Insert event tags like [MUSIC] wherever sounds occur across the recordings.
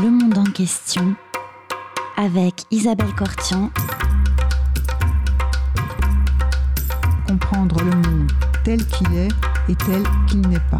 Le monde en question avec Isabelle Cortian. Comprendre le monde tel qu'il est et tel qu'il n'est pas.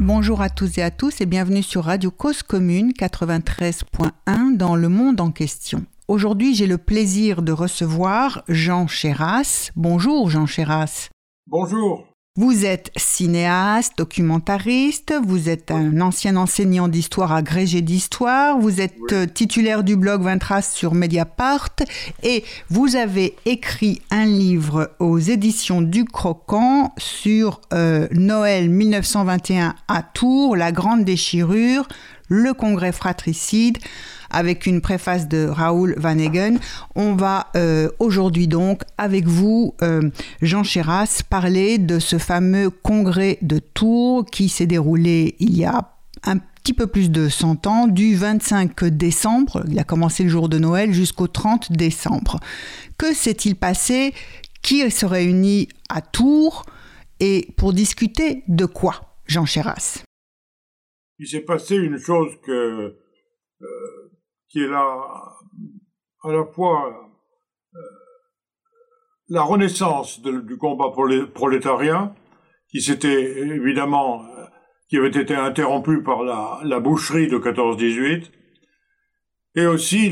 Bonjour à tous et à tous et bienvenue sur Radio Cause Commune 93.1 dans Le Monde en question. Aujourd'hui, j'ai le plaisir de recevoir Jean Chéras. Bonjour Jean Chéras. Bonjour. Vous êtes cinéaste, documentariste, vous êtes un ancien enseignant d'histoire agrégé d'histoire, vous êtes euh, titulaire du blog Vintras sur Mediapart et vous avez écrit un livre aux éditions du Croquant sur euh, Noël 1921 à Tours, la grande déchirure, le congrès fratricide avec une préface de Raoul Van Hagen. On va euh, aujourd'hui donc avec vous, euh, Jean Chéras, parler de ce fameux congrès de Tours qui s'est déroulé il y a un petit peu plus de 100 ans, du 25 décembre, il a commencé le jour de Noël, jusqu'au 30 décembre. Que s'est-il passé? Qui se réunit à Tours? Et pour discuter de quoi, Jean Chéras? Il s'est passé une chose euh, qui est là à la fois euh, la renaissance du combat prolétarien, qui s'était évidemment, euh, qui avait été interrompu par la, boucherie de 14-18, et aussi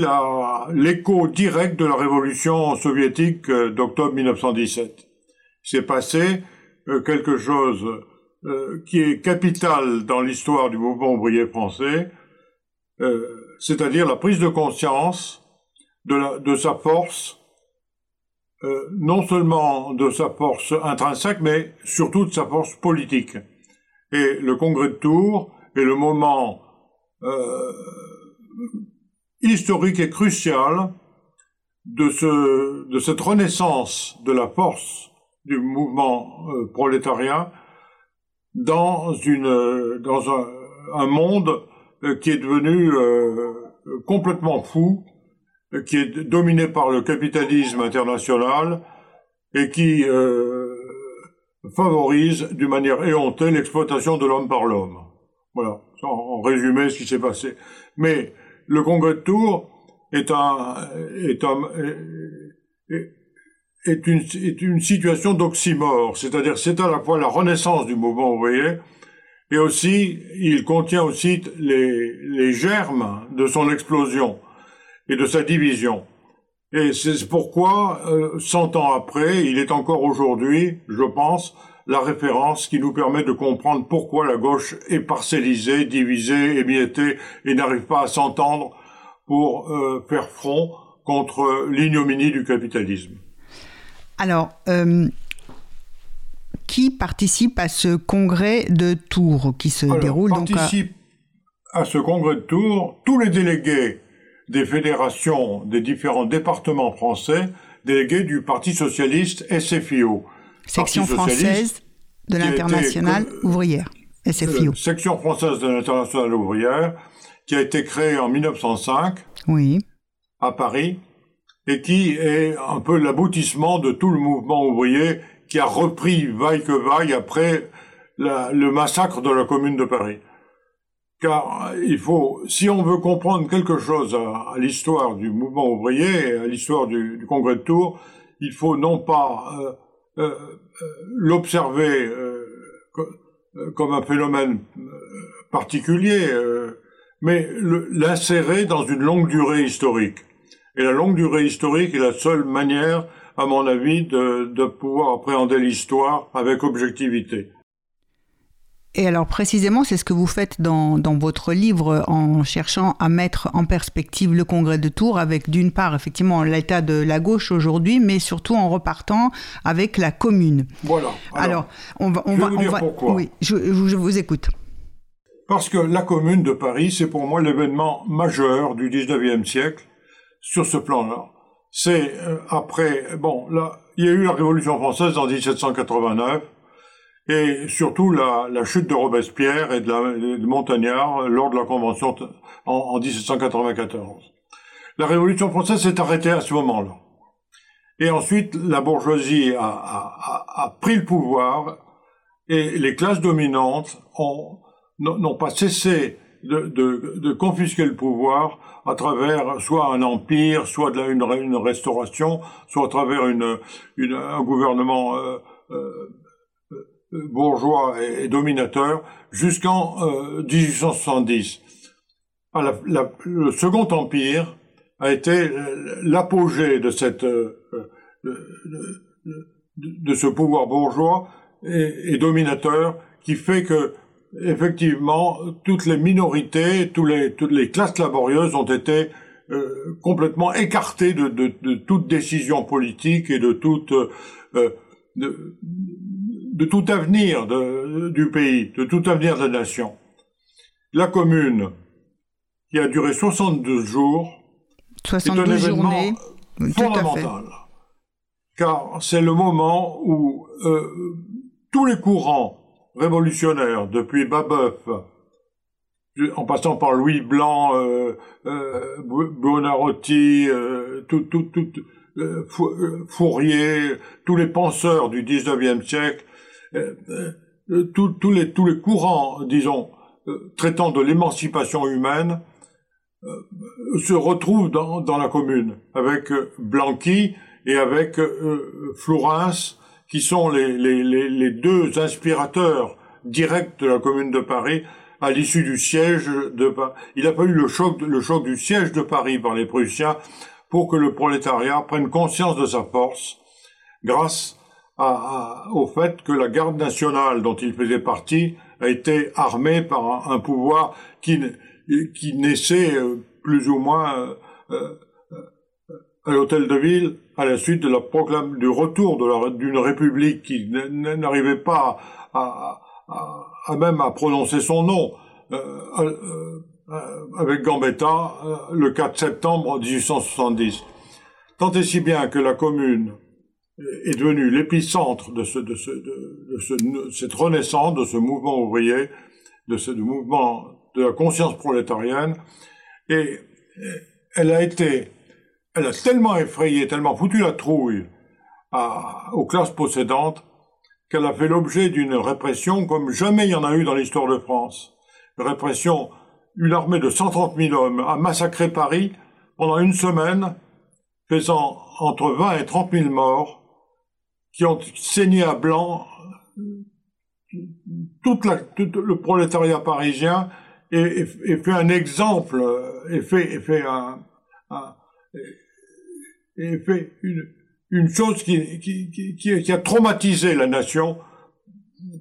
l'écho direct de la révolution soviétique d'octobre 1917. C'est passé quelque chose qui est capital dans l'histoire du mouvement ouvrier français, c'est-à-dire la prise de conscience de, sa force, euh, non seulement de sa force intrinsèque, mais surtout de sa force politique. Et le congrès de Tours est le moment euh, historique et crucial de, cette renaissance de la force du mouvement euh, prolétarien dans, un monde euh, qui est devenu euh, complètement fou, euh, qui est dominé par le capitalisme international et qui favorise d'une manière éhontée l'exploitation de l'homme par l'homme. Voilà, en résumé ce qui s'est passé. Mais le congrès de Tours est un est un est une, est une situation d'oxymore, c'est-à-dire c'est à la fois la renaissance du mouvement ouvrier et aussi, il contient aussi les, les germes de son explosion et de sa division. Et c'est pourquoi, euh, cent ans après, il est encore aujourd'hui, je pense, la référence qui nous permet de comprendre pourquoi la gauche est parcellisée, divisée, émiettée et n'arrive pas à s'entendre pour euh, faire front contre l'ignominie du capitalisme. Alors, euh, qui participe à ce congrès de Tours qui se déroule donc à... ce congrès de Tours tous les délégués des fédérations des différents départements français, délégués du Parti socialiste SFIO. Section française de l'internationale ouvrière. SFIO. Euh, section française de l'internationale ouvrière, qui a été créée en 1905 oui. à Paris et qui est un peu l'aboutissement de tout le mouvement ouvrier qui a repris vaille que vaille après le massacre de la commune de Paris. Car il faut, si on veut comprendre quelque chose à, l'histoire du mouvement ouvrier, à l'histoire du, congrès de Tours, il faut non pas euh, euh, euh l'observer euh, comme un phénomène particulier, mais l'insérer dans une longue durée historique. Et la longue durée historique est la seule manière à mon avis, de, pouvoir appréhender l'histoire avec objectivité. Et alors précisément, c'est ce que vous faites dans, dans, votre livre en cherchant à mettre en perspective le congrès de Tours avec d'une part effectivement l'état de la gauche aujourd'hui, mais surtout en repartant avec la commune. Voilà. Alors, on va, on va, vous dire pourquoi. Oui, je, je vous écoute. Parce que la commune de Paris, c'est pour moi l'événement majeur du 19e siècle sur ce plan-là c'est euh, après, bon, là, il y a eu la Révolution française en 1789 et surtout la, chute de Robespierre et de, Montagnard lors de la Convention en, en 1794. La Révolution française s'est arrêtée à ce moment-là. Et ensuite, la bourgeoisie a, a, pris le pouvoir et les classes dominantes n'ont pas cessé de, confisquer le pouvoir à travers soit un empire, soit de la, une, restauration, soit à travers une, un gouvernement euh, euh, bourgeois et, dominateur, jusqu'en 1870. Ah, le Second Empire a été l'apogée de cette de, ce pouvoir bourgeois et, dominateur qui fait que effectivement toutes les minorités, tous les, toutes les classes laborieuses ont été euh, complètement écartées de, de, de, toute décision politique et de toute euh, de, de, tout avenir du pays, de tout avenir de la nation. La commune, qui a duré 72 jours, 72 journées, fondamental car c'est le moment où euh, tous les courants révolutionnaires, depuis Babeuf, en passant par Louis Blanc, euh, euh, Buonarroti, tout, tout, tout, Fourier, tous les penseurs du XIXe siècle, tous les, tous les courants, disons, traitant de l'émancipation humaine, se retrouvent dans, dans la commune, avec Blanqui, et avec euh, Florence, qui sont les, les, les, deux inspirateurs directs de la Commune de Paris à l'issue du siège de Paris. Il a pas eu le choc, le choc du siège de Paris par les Prussiens pour que le prolétariat prenne conscience de sa force grâce à, au fait que la garde nationale dont il faisait partie a été armée par un, pouvoir qui, qui naissait euh, plus ou moins euh, à l'hôtel de ville à la suite de la proclame du retour d'une république qui n'arrivait pas à, même à prononcer son nom euh, euh, avec Gambetta euh, le 4 septembre 1870. Tant et si bien que la commune est devenue l'épicentre de, ce, de, ce, de, cette renaissance, de ce mouvement ouvrier, de ce mouvement de la conscience prolétarienne, et elle a été elle a tellement effrayé, tellement foutu la trouille aux classes possédantes qu'elle a fait l'objet d'une répression comme jamais il y en a eu dans l'histoire de France. Une répression, une armée de 130 000 hommes a massacré Paris pendant une semaine, faisant entre 20 et 30 000 morts, qui ont saigné à blanc tout le prolétariat parisien et, fait un exemple, et fait, et fait un, et fait une, une chose qui, qui, qui, qui, a traumatisé la nation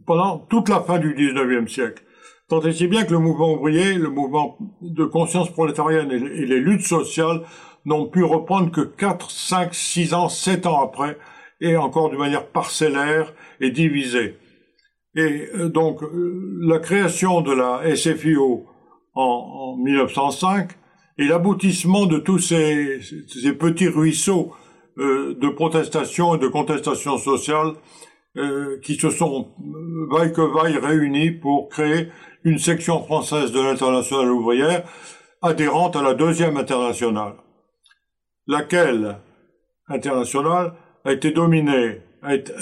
pendant toute la fin du 19e siècle. Tant et si bien que le mouvement ouvrier, le mouvement de conscience prolétarienne et, les luttes sociales n'ont pu reprendre que 4, 5, 6 ans, 7 ans après, et encore de manière parcellaire et divisée. Et euh, donc, euh, la création de la SFIO en, en 1905 et l'aboutissement de tous ces, ces petits ruisseaux euh, de protestation et de contestation sociale euh, qui se sont euh, vaille que vaille réunis pour créer une section française de l'internationale ouvrière adhérente à la deuxième internationale, laquelle internationale a été dominée, a, été,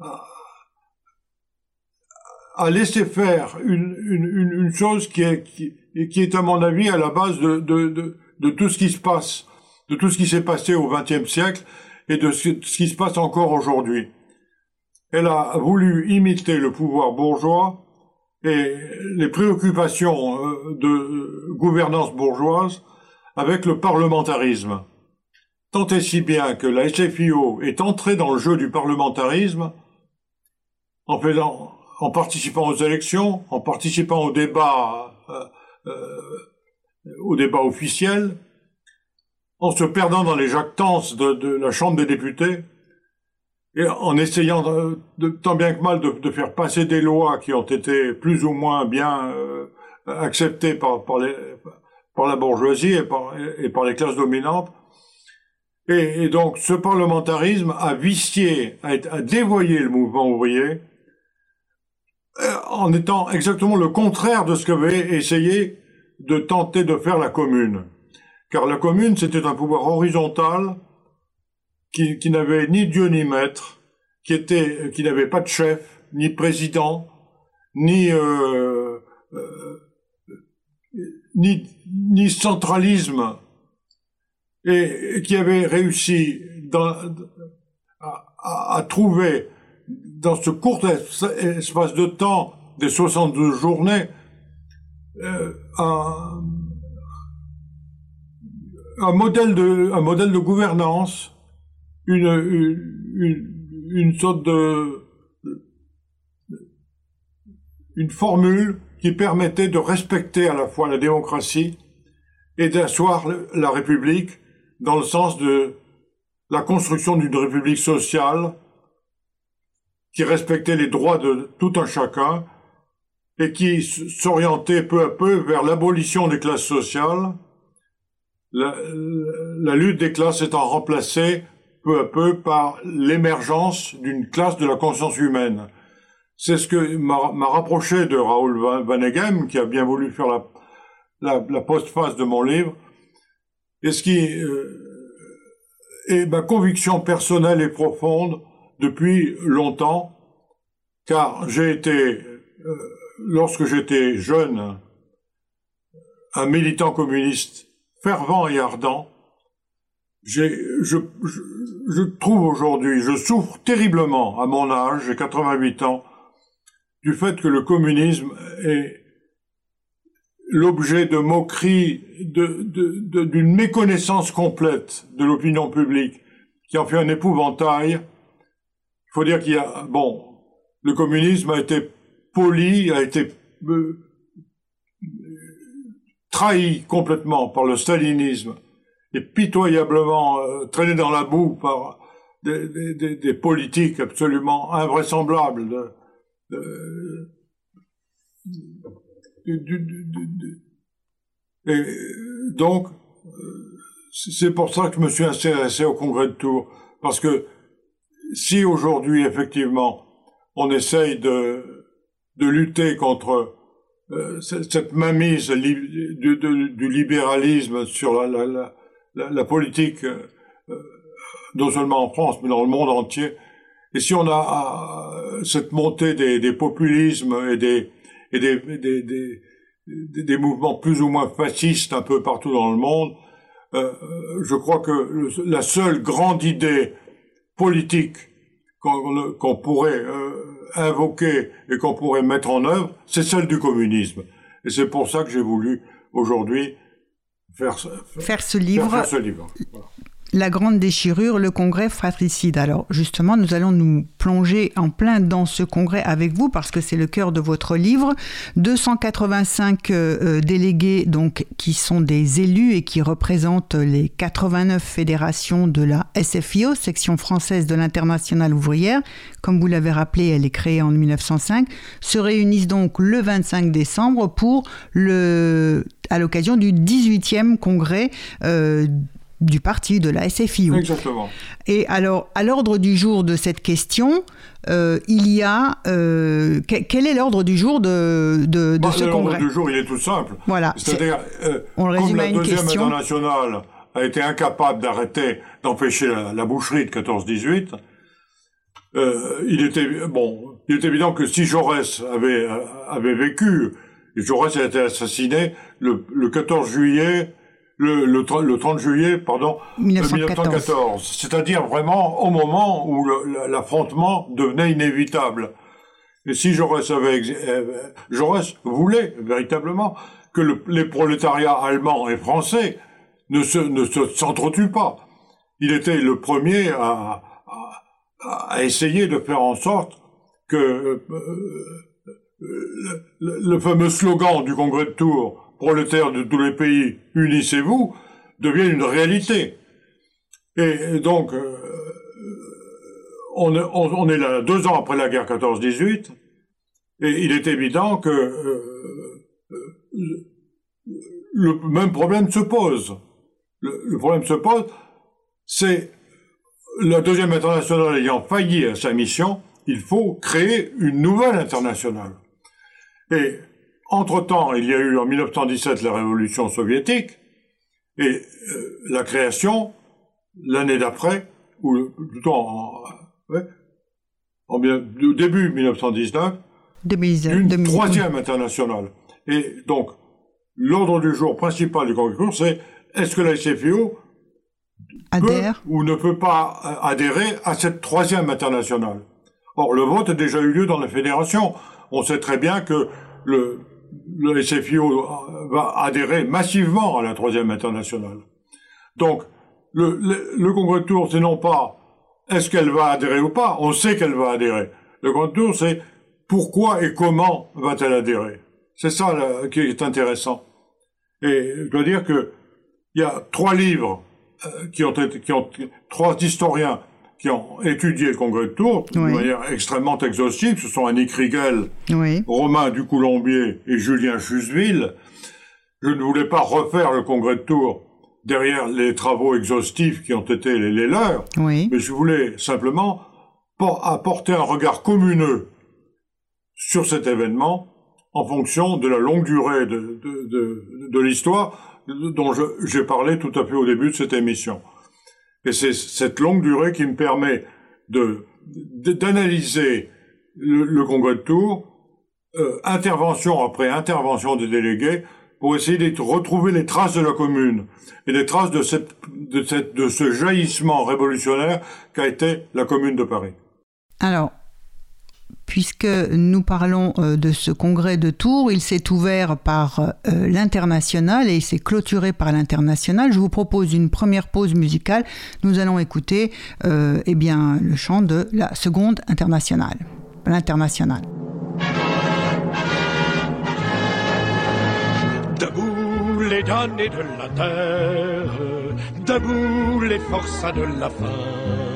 a, a laissé faire une, une, une, chose qui est, qui, qui est à mon avis à la base de, de, de, de tout ce qui se passe, de tout ce qui s'est passé au XXe siècle et de ce, qui se passe encore aujourd'hui. Elle a voulu imiter le pouvoir bourgeois et les préoccupations euh, de gouvernance bourgeoise avec le parlementarisme. Tant et si bien que la SFIO est entrée dans le jeu du parlementarisme en faisant, en participant aux élections, en participant au débat euh, euh, au débat officiel, en se perdant dans les jactances de, la Chambre des députés, et en essayant de, tant bien que mal de, faire passer des lois qui ont été plus ou moins bien euh, acceptées par, la bourgeoisie et par, les classes dominantes. Et, donc ce parlementarisme a vicié, a, dévoyé le mouvement ouvrier, euh, en étant exactement le contraire de ce qu'avait essayé de tenter de faire la commune. Car la commune, c'était un pouvoir horizontal qui, qui n'avait ni Dieu ni maître, qui, était, qui n'avait pas de chef, ni président, ni, euh, euh, ni, ni centralisme, et, qui avait réussi dans, à, à, trouver dans ce court espace de temps des 72 journées euh, un, un, modèle de, un modèle de gouvernance, une, une, une sorte de une formule qui permettait de respecter à la fois la démocratie et d'asseoir la République dans le sens de la construction d'une République sociale qui respectait les droits de tout un chacun et qui s'orientait peu à peu vers l'abolition des classes sociales, la, lutte des classes étant remplacée peu à peu par l'émergence d'une classe de la conscience humaine. C'est ce que m'a rapproché de Raoul Van qui a bien voulu faire la, la, la postface de mon livre, et ce qui euh, est ma conviction personnelle et profonde depuis longtemps, car j'ai été, euh, lorsque j'étais jeune, un militant communiste fervent et ardent, je, trouve aujourd'hui, je souffre terriblement à mon âge, j'ai 88 ans, du fait que le communisme est l'objet de moqueries, d'une méconnaissance complète de l'opinion publique, qui en fait un épouvantail. Il faut dire qu'il y a, bon, le communisme a été poli, a été euh, trahi complètement par le stalinisme et pitoyablement euh, traîné dans la boue par des, politiques absolument invraisemblables et donc, c'est pour ça que je me suis intéressé au congrès de Tours. Parce que si aujourd'hui, effectivement, on essaye de, de lutter contre euh, cette mainmise du, du, libéralisme sur la, la, la, politique, euh, non seulement en France, mais dans le monde entier, et si on a euh, cette montée des, des populismes et des, et des, des, des, mouvements plus ou moins fascistes un peu partout dans le monde, euh, je crois que la seule grande idée politique qu'on pourrait euh, invoquer et qu'on pourrait mettre en œuvre, c'est celle du communisme. Et c'est pour ça que j'ai voulu aujourd'hui faire, faire, ce livre. Faire ce livre. Voilà la grande déchirure, le congrès fratricide. Alors justement, nous allons nous plonger en plein dans ce congrès avec vous parce que c'est le cœur de votre livre. 285 euh, euh, délégués donc qui sont des élus et qui représentent les 89 fédérations de la SFIO, section française de l'Internationale ouvrière. Comme vous l'avez rappelé, elle est créée en 1905. Se réunissent donc le 25 décembre pour le à l'occasion du 18e congrès euh, du parti, de la SFIO. Exactement. Et alors, à l'ordre du jour de cette question, euh, il y a... Euh, quel est l'ordre du jour de, de, bah, ce congrès? L'ordre du jour, il est tout simple. Voilà. C'est-à-dire, euh, comme la deuxième internationale a été incapable d'arrêter, d'empêcher la, boucherie de 14-18, il était bon, il est évident que si Jaurès avait avait vécu, Jaurès a été assassiné le, le 14 juillet le, le, 30 juillet, pardon, 1914. C'est-à-dire vraiment au moment où l'affrontement devenait inévitable. Et si Jaurès avait, euh, Jaurès voulait véritablement que les prolétariats allemands et français ne se, ne s'entretuent pas. Il était le premier à, à, essayer de faire en sorte que euh, euh, le, fameux slogan du congrès de Tours, prolétaires de tous les pays, unissez-vous, devient une réalité. Et donc, euh, on, est là deux ans après la guerre 14-18, et il est évident que euh, le même problème se pose. Le, problème se pose, c'est la deuxième internationale ayant failli à sa mission, il faut créer une nouvelle internationale. Et entre-temps, il y a eu en 1917 la révolution soviétique et euh, la création l'année d'après, ou plutôt en, en début 1919, d'une troisième internationale. Et donc, l'ordre du jour principal du tour, c'est est-ce que la SFIO Adhère. peut ou ne peut pas euh, adhérer à cette troisième internationale? Or, le vote a déjà eu lieu dans la fédération. On sait très bien que le, le SFIO va adhérer massivement à la troisième internationale. Donc, le, le, le congrès de tour, c'est non pas est-ce qu'elle va adhérer ou pas, on sait qu'elle va adhérer. Le congrès de tour, c'est pourquoi et comment va-t-elle adhérer C'est ça qui est intéressant. Et je dois dire que il y a trois livres euh, qui ont été, trois historiens qui ont étudié le congrès de Tours de Oui. manière extrêmement exhaustive. Ce sont Annick Riegel, Oui. Romain Ducoulombier et Julien Chuseville. Je ne voulais pas refaire le congrès de Tours derrière les travaux exhaustifs qui ont été les, les leurs, Oui. mais je voulais simplement por- apporter un regard communeux sur cet événement en fonction de la longue durée de, de, de, de l'histoire dont j'ai parlé tout à fait au début de cette émission. Et c'est cette longue durée qui me permet de d'analyser le, le congrès de Tours, euh, intervention après intervention des délégués, pour essayer de retrouver les traces de la commune et les traces de, cette, de, cette, de ce jaillissement révolutionnaire qu'a été la commune de Paris. Alors, puisque nous parlons euh, de ce congrès de Tours, il s'est ouvert par euh, l'international et il s'est clôturé par l'international. Je vous propose une première pause musicale. Nous allons écouter euh, eh bien, le chant de la seconde internationale. Debout les damnés de la terre, debout les forçats de la faim.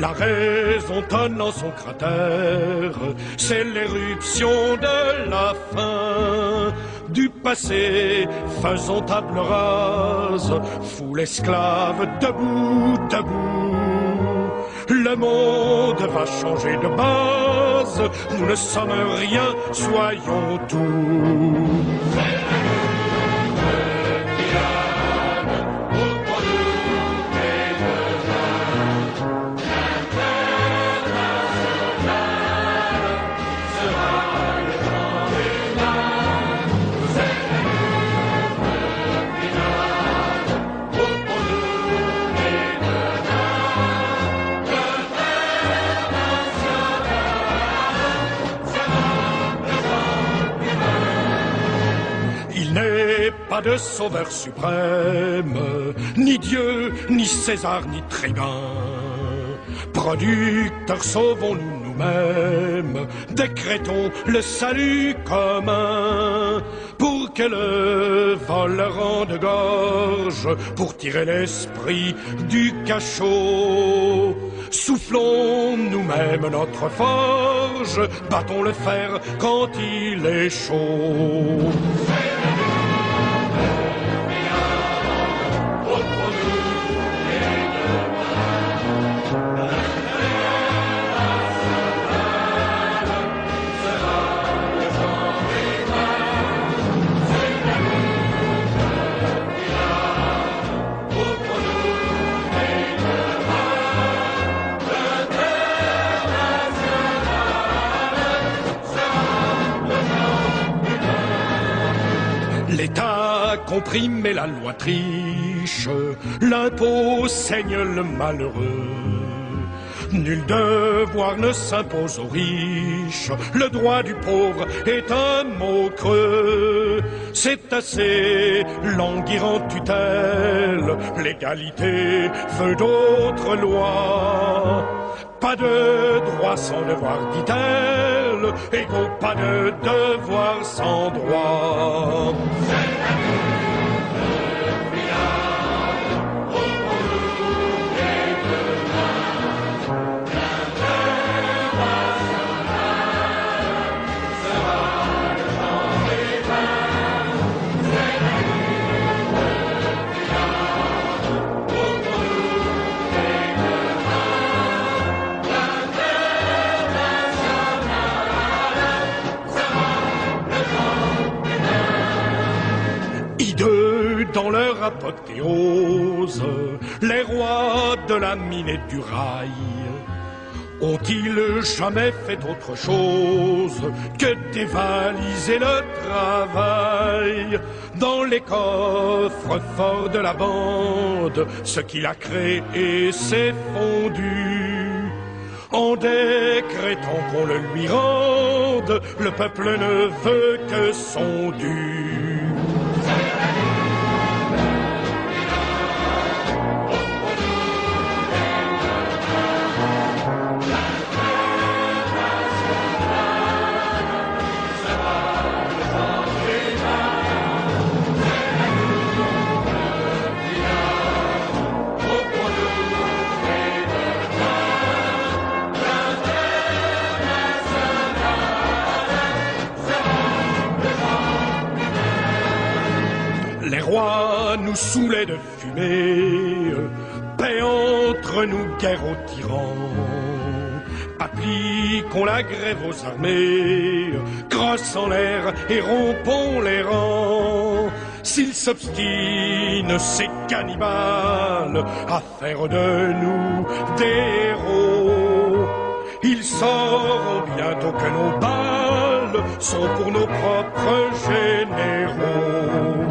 La raison tonne en son cratère, c'est l'éruption de la fin. Du passé, faisons table rase, foule esclave, debout, debout. Le monde va changer de base, nous ne sommes rien, soyons tout. De sauveur suprême, ni Dieu, ni César, ni tribun. Producteurs, sauvons-nous nous-mêmes, décrétons le salut commun, pour que le vol rende gorge, pour tirer l'esprit du cachot. Soufflons nous-mêmes notre forge, battons le fer quand il est chaud. Comprime et la loi triche, l'impôt saigne le malheureux. Nul devoir ne s'impose aux riches, le droit du pauvre est un mot creux. C'est assez languir en tutelle, l'égalité veut d'autres lois. Pas de droit sans devoir, dit-elle, égaux, pas de devoir sans droit. Du rail. Ont-ils jamais fait autre chose que dévaliser le travail? Dans les coffres forts de la bande Ce qu'il a créé s'est fondu. En décrétant qu'on le lui rende, le peuple ne veut que son dû. Nous saoulait de fumée, paix entre nous, guerre aux tyrans. Appliquons la grève aux armées, crosse en l'air et rompons les rangs. S'ils s'obstinent, ces cannibales, à faire de nous des héros, ils sauront bientôt que nos balles sont pour nos propres généraux.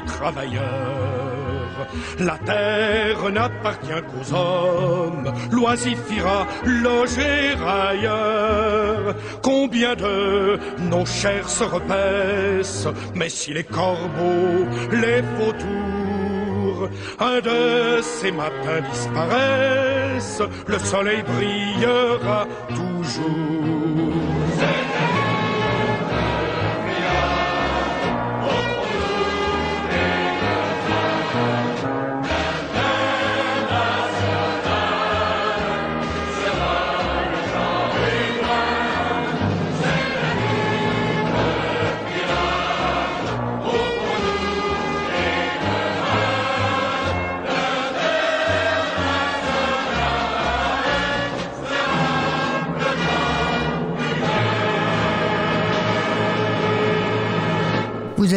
Travailleurs. La terre n'appartient qu'aux hommes, l'oisifira loger ailleurs. Combien de nos chairs se repaissent, mais si les corbeaux, les vautours, un de ces matins disparaissent, le soleil brillera toujours.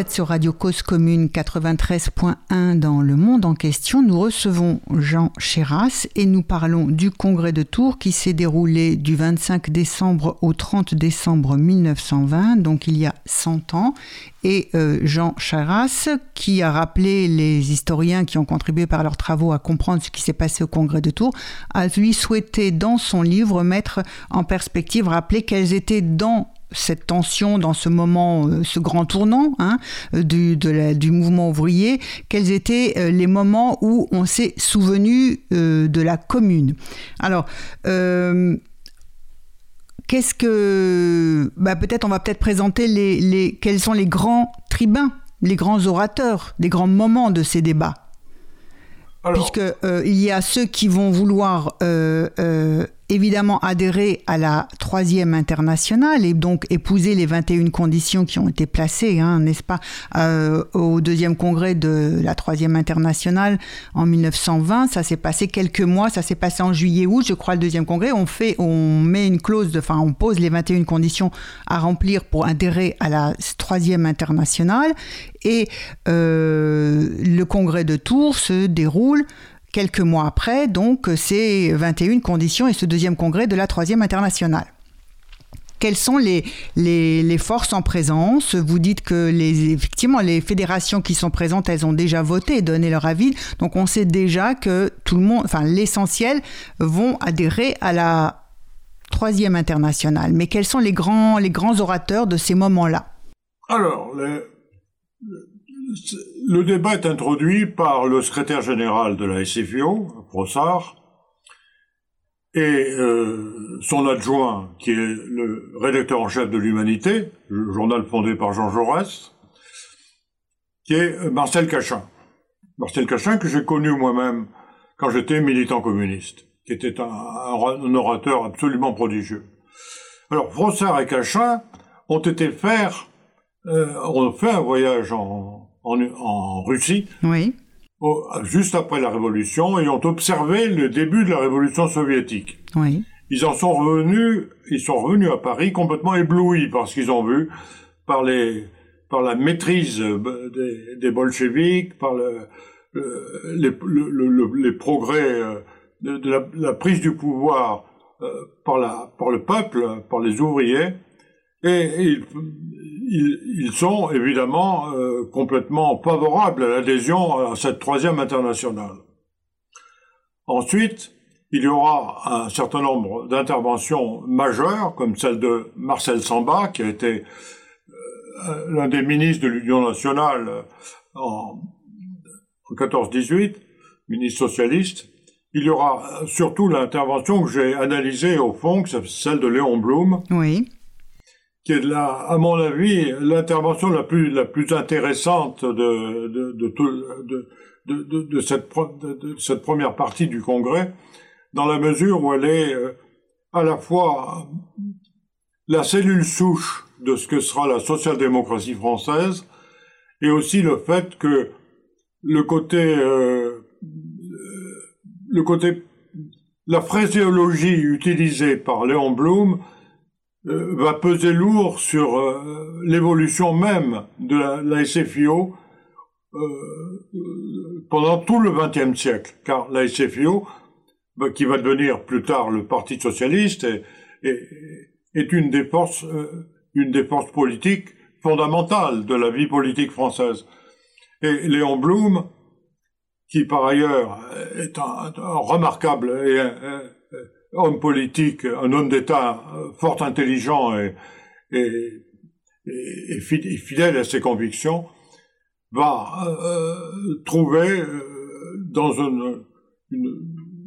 Sur Radio Cause Commune 93.1 dans le monde en question. Nous recevons Jean Chéras et nous parlons du congrès de Tours qui s'est déroulé du 25 décembre au 30 décembre 1920, donc il y a 100 ans. Et euh, Jean Chéras, qui a rappelé les historiens qui ont contribué par leurs travaux à comprendre ce qui s'est passé au congrès de Tours, a lui souhaité dans son livre mettre en perspective, rappeler quels étaient dans cette tension dans ce moment, euh, ce grand tournant hein, du, du, mouvement ouvrier, quels étaient euh, les moments où on s'est souvenu euh, de la commune? Alors, qu'est-ce que... Bah, peut-être on va peut-être présenter les, les, quels sont les grands tribuns, les grands orateurs, les grands moments de ces débats? Puisqu'il il y a ceux qui vont vouloir évidemment adhérer à la troisième internationale et donc épouser les 21 conditions qui ont été placées, hein, n'est-ce pas, euh, au deuxième congrès de la troisième internationale en 1920. Ça s'est passé quelques mois, ça s'est passé en juillet-août, je crois, le deuxième congrès. On fait, on met une clause, enfin, on pose les 21 conditions à remplir pour adhérer à la troisième internationale et euh, le congrès de Tours se déroule quelques mois après, donc, ces 21 conditions et ce deuxième congrès de la Troisième Internationale. Quelles sont les, les, forces en présence? Vous dites que les, effectivement les fédérations qui sont présentes, elles ont déjà voté et donné leur avis. Donc on sait déjà que tout le monde, enfin l'essentiel, vont adhérer à la troisième internationale. Mais quels sont les grands, les grands orateurs de ces moments-là? Alors, le débat est introduit par le secrétaire général de la SFIO, Brossard, et euh, son adjoint, qui est le rédacteur en chef de l'Humanité, le journal fondé par Jean Jaurès, qui est Marcel Cachin. Marcel Cachin, que j'ai connu moi-même quand j'étais militant communiste, qui était un, orateur absolument prodigieux. Alors, Frossard et Cachin ont été faire, euh, ont fait un voyage en, en, Russie, oui. juste après la Révolution, et ont observé le début de la Révolution soviétique. Oui. Ils en sont revenus, ils sont revenus à Paris complètement éblouis par ce qu'ils ont vu, par les, par la maîtrise des, des bolcheviks, par le, les, les, progrès euh, de, la, la, prise du pouvoir euh, par, la, par le peuple, par les ouvriers, et ils, ils, sont évidemment euh, complètement favorables à l'adhésion à cette troisième internationale. Ensuite, il y aura un certain nombre d'interventions majeures, comme celle de Marcel Samba, qui a été euh, l'un des ministres de l'Union nationale en, 14-18, ministre socialiste. Il y aura surtout l'intervention que j'ai analysée au fond, celle de Léon Blum. Oui qui est là, à mon avis, l'intervention la plus, la plus intéressante de, de, de, de, cette, première partie du Congrès, dans la mesure où elle est euh, à la fois la cellule souche de ce que sera la social-démocratie française, et aussi le fait que le côté, euh, le côté, la phraséologie utilisée par Léon Blum euh, va peser lourd sur euh, l'évolution même de la, SFIO euh, pendant tout le XXe siècle, car la SFIO, bah, qui va devenir plus tard le Parti socialiste, est, est, une des forces, une des forces politiques fondamentales de la vie politique française. Et Léon Blum, qui par ailleurs est un, remarquable et homme politique, un homme d'État euh, fort intelligent et, fidèle à ses convictions, va euh, trouver euh, dans une, une,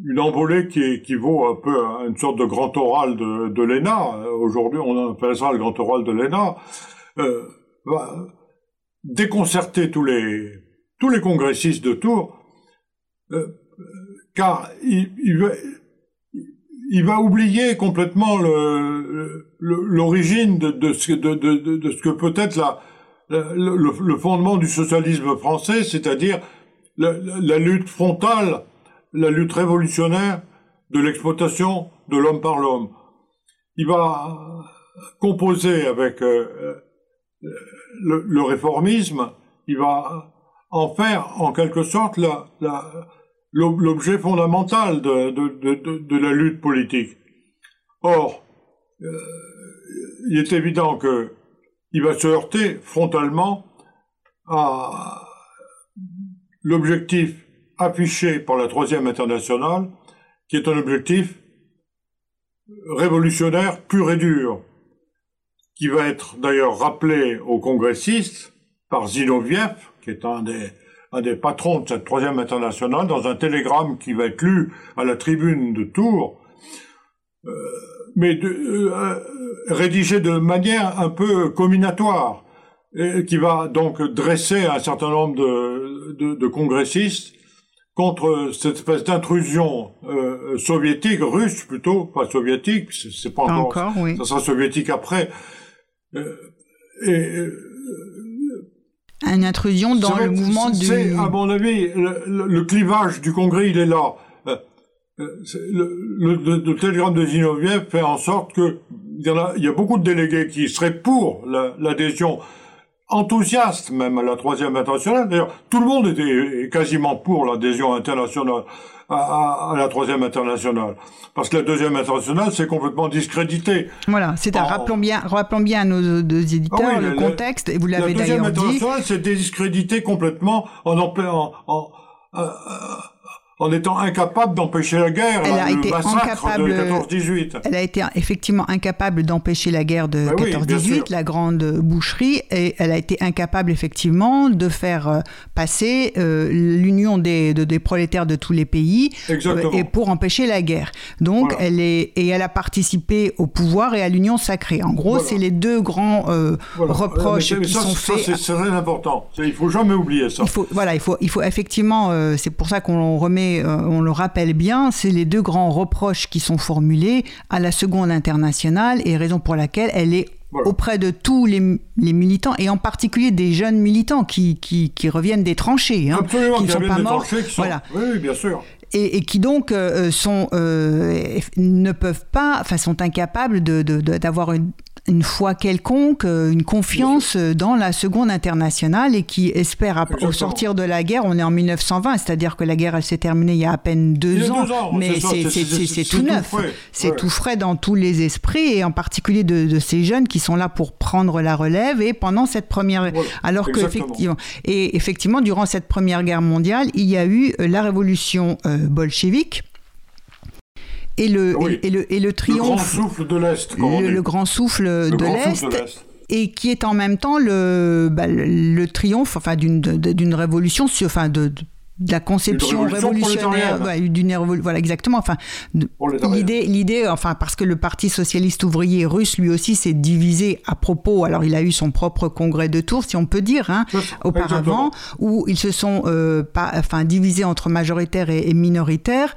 une envolée qui, qui, vaut un peu une sorte de grand oral de, de l'ENA, aujourd'hui on appelle ça le grand oral de l'ENA, euh, va déconcerter tous les, tous les congressistes de Tours, euh, car il, il, il va oublier complètement l'origine de, ce, que peut être la, le, fondement du socialisme français, c'est-à-dire la, lutte frontale, la lutte révolutionnaire de l'exploitation de l'homme par l'homme. Il va composer avec euh, le, le, réformisme, il va en faire en quelque sorte la l'objet fondamental de, la lutte politique. Or, euh, il est évident que il va se heurter frontalement à l'objectif affiché par la Troisième Internationale, qui est un objectif révolutionnaire pur et dur, qui va être d'ailleurs rappelé aux congressistes par Zinoviev, qui est un des un des patrons de cette troisième internationale dans un télégramme qui va être lu à la tribune de Tours, euh, mais de, euh, rédigé de manière un peu combinatoire, et qui va donc dresser un certain nombre de, de, de congressistes contre cette espèce d'intrusion euh, soviétique, russe plutôt, pas soviétique, c'est pas encore, encore oui. ça sera soviétique après. Et une intrusion dans le mouvement du... C'est, à mon avis, le, clivage du Congrès, il est là. Euh, euh, le, le, télégramme de Zinoviev fait en sorte que il y, a, il y a beaucoup de délégués qui seraient pour l'adhésion enthousiaste même à la troisième internationale. D'ailleurs, tout le monde était quasiment pour l'adhésion internationale à, la troisième internationale. Parce que la deuxième internationale, c'est complètement discrédité. Voilà, c'est un, rappelons bien, rappelons bien à nos deux éditeurs ah le contexte, et vous l'avez d'ailleurs dit. La deuxième internationale, c'est discrédité complètement en, en, en, en, en étant incapable d'empêcher la guerre, elle a le été incapable, de 14-18. Elle a été effectivement incapable d'empêcher la guerre de Bah oui, bien 14-18, sûr. la grande boucherie, et elle a été incapable effectivement de faire euh, passer euh, l'union des, de- des prolétaires de tous les pays euh, et pour empêcher la guerre. Donc Voilà. elle est et elle a participé au pouvoir et à l'union sacrée. En gros, Voilà. c'est les deux grands euh, Voilà. reproches Mais qui ça, sont ça, faits. c'est c'est très important. Il faut jamais oublier ça. Il faut, voilà, il faut, il faut effectivement, euh, c'est pour ça qu'on remet, euh, on le rappelle bien, c'est les deux grands reproches qui sont formulés à la Seconde Internationale et raison pour laquelle elle est Voilà. auprès de tous les, les militants et en particulier des jeunes militants qui, qui, qui reviennent des tranchées, hein, Absolument, qui ne sont pas morts. tranchées qui sont- Voilà Oui, bien sûr. et, et qui donc euh, sont euh, ne peuvent pas, enfin sont incapables de de- de- d'avoir une, une foi quelconque, euh, une confiance euh, dans la Seconde Internationale et qui espèrent ap- au sortir de la guerre. On est en 1920, c'est-à-dire que la guerre elle s'est terminée il y a à peine deux, ans, deux ans, mais c'est tout neuf, c'est Ouais. tout frais dans tous les esprits et en particulier de, de ces jeunes qui sont là pour prendre la relève et pendant cette première, alors que effectivement et effectivement, durant cette Première Guerre mondiale, il y a eu euh, la révolution euh, bolchevique et le, Oui. et, et le, et le Le grand triomphe, souffle de l'Est, le, grand souffle Le de l'Est, et qui est en même temps le, bah, le, le triomphe enfin, d'une révolution, enfin, de, de- de la conception révolution révolutionnaire, ouais, d'une voilà exactement. Enfin, l'idée, l'idée, enfin parce que le Parti socialiste ouvrier russe lui aussi s'est divisé à propos. Alors il a eu son propre congrès de Tours, si on peut dire, hein, auparavant, exactement. où ils se sont euh, pas, enfin divisés entre majoritaires et, et minoritaires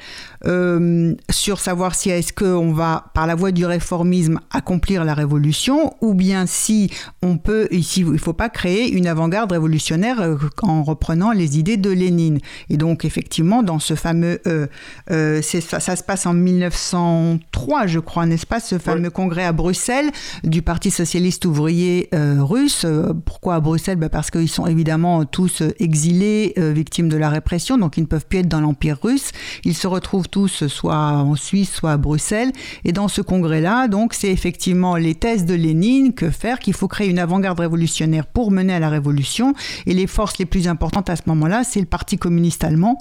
euh, sur savoir si est-ce qu'on va par la voie du réformisme accomplir la révolution ou bien si on peut ici il faut pas créer une avant-garde révolutionnaire euh, en reprenant les idées de Lénine. Et donc effectivement dans ce fameux euh, euh, ça, ça se passe en 1903 je crois n'est-ce pas ce fameux congrès à Bruxelles du Parti socialiste ouvrier russe. Pourquoi à Bruxelles? Ben, parce qu'ils sont évidemment tous exilés victimes de la répression donc ils ne peuvent plus être dans l'empire russe. Ils se retrouvent tous soit en Suisse soit à Bruxelles. Et dans ce congrès là donc c'est effectivement les thèses de Lénine que faire qu'il faut créer une avant-garde révolutionnaire pour mener à la révolution. Et les forces les plus importantes à ce moment-là c'est le Parti communiste allemand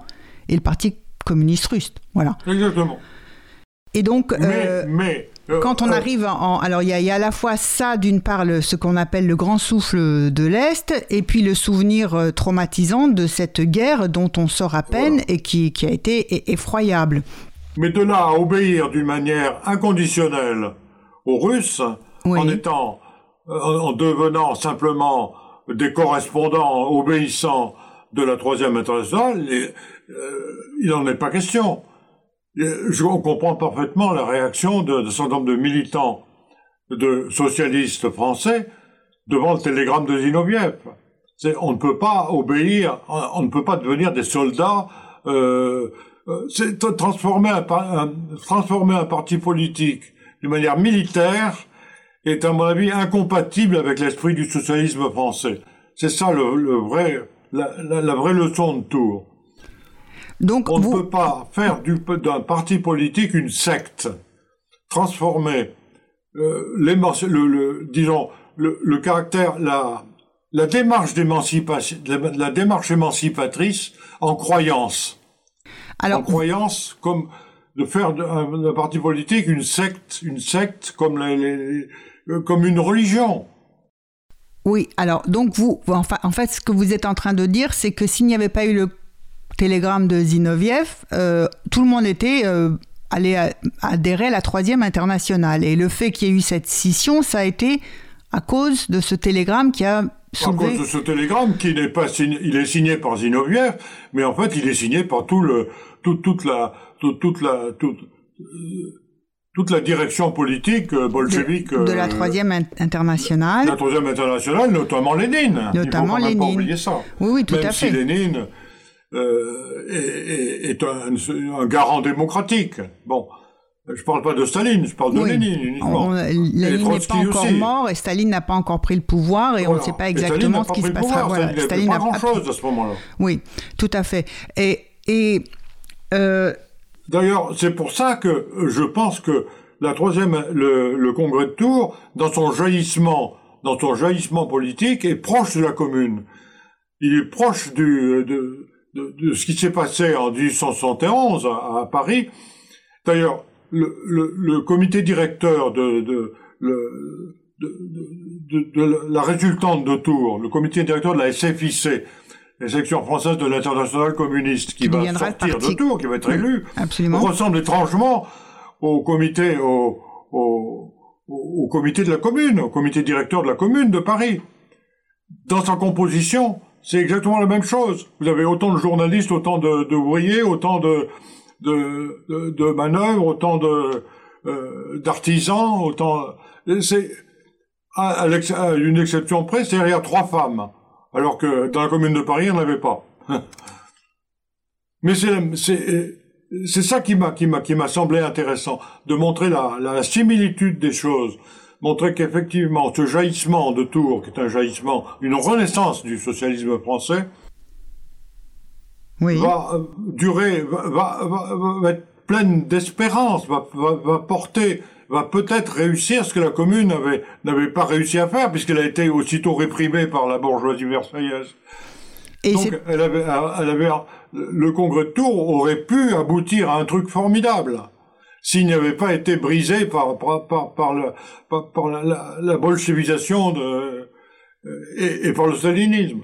et le Parti communiste russe. Voilà. Exactement. et donc Mais, euh, mais quand on euh, arrive en... Alors, il y, a- il y a à la fois ça, d'une part, le- ce qu'on appelle le grand souffle de l'Est, et puis le souvenir euh, traumatisant de cette guerre dont on sort à peine Voilà. et qui, qui a été e- effroyable. Mais de là à obéir d'une manière inconditionnelle aux Russes, Oui. en étant, euh, en devenant simplement des correspondants obéissants de la Troisième Internationale, euh, il n'en est pas question. Je on comprend parfaitement la réaction de, de certain nombre de militants de socialistes français devant le télégramme de Zinoviev. On ne peut pas obéir, on, ne peut pas devenir des soldats. Euh, euh, c'est transformer un, transformer un parti politique d'une manière militaire est à mon avis incompatible avec l'esprit du socialisme français. C'est ça le, le vrai, la, la- la vraie leçon de Tours. Donc, On vous... ne peut pas faire du- d'un parti politique une secte, transformer euh, le, le- disons le, le caractère, la, la démarche la, démarche émancipatrice en croyance, en croyance comme de faire d'un parti politique une secte, une secte comme les, les- comme une religion. oui, alors, donc vous, vous- enfin, en fait, ce que vous êtes en train de dire, c'est que s'il n'y avait pas eu le télégramme de Zinoviev, euh, tout le monde était euh, allé à- adhérer à la troisième internationale. Et le fait qu'il y ait eu cette scission, ça a été à cause de ce télégramme qui a À cause de ce télégramme qui n'est pas signé, il est signé par Zinoviev, mais en fait il est signé par tout le, tout- toute la, tout- toute la, toute, euh, toute la direction politique euh, bolchevique de, de la euh, troisième in- internationale. de la troisième internationale, notamment Lénine. il Notamment faut quand même pas Lénine. oublier ça. Oui, oui, tout même à si fait. Lénine euh, est, un, un garant démocratique. Bon, je parle pas de Staline, je parle de Oui. Lénine uniquement. On- Et Lénine n'est pas encore aussi. mort et Staline n'a pas encore pris le pouvoir et on ne sait pas exactement ce qui se passera. Voilà. Staline Staline pas n'a pas- chose à ce moment-là. Oui, tout à fait. Et, et euh, D'ailleurs, c'est pour ça que je pense que la troisième, le, le congrès de Tours, dans son jaillissement, dans son jaillissement politique, est proche de la commune. Il est proche du, de, de, ce qui s'est passé en 1871 à, Paris. D'ailleurs, le, le, le, comité directeur de, de, de, la résultante de Tours, le comité directeur de la SFIC, la section française de l'international communiste, qui, va sortir de Tours, qui va être élu, ressemble étrangement au comité, au, au, au, comité de la commune, au comité directeur de la commune de Paris. Dans sa composition, c'est exactement la même chose. Vous avez autant de journalistes, autant de, d'ouvriers, autant de, de, de, de, manœuvres, autant de euh, d'artisans, autant. C'est à, une exception près, c'est-à-dire il y a trois femmes, alors que dans la commune de Paris, il n'y en avait pas. [LAUGHS] Mais c'est c'est c'est ça qui m'a qui m'a qui m'a semblé intéressant de montrer la, la similitude des choses montrer qu'effectivement, ce jaillissement de Tours, qui est un jaillissement, une renaissance du socialisme français, va euh, durer, va, va, être pleine d'espérance, va, va, porter, va peut-être réussir ce que la commune avait, n'avait pas réussi à faire, puisqu'elle a été aussitôt réprimée par la bourgeoisie versaillaise. Et Donc, elle avait, elle avait, le congrès de Tours aurait pu aboutir à un truc formidable s'il n'avait pas été brisé par, par, par, le, par, la, la, bolchevisation de, euh, et, et par le stalinisme.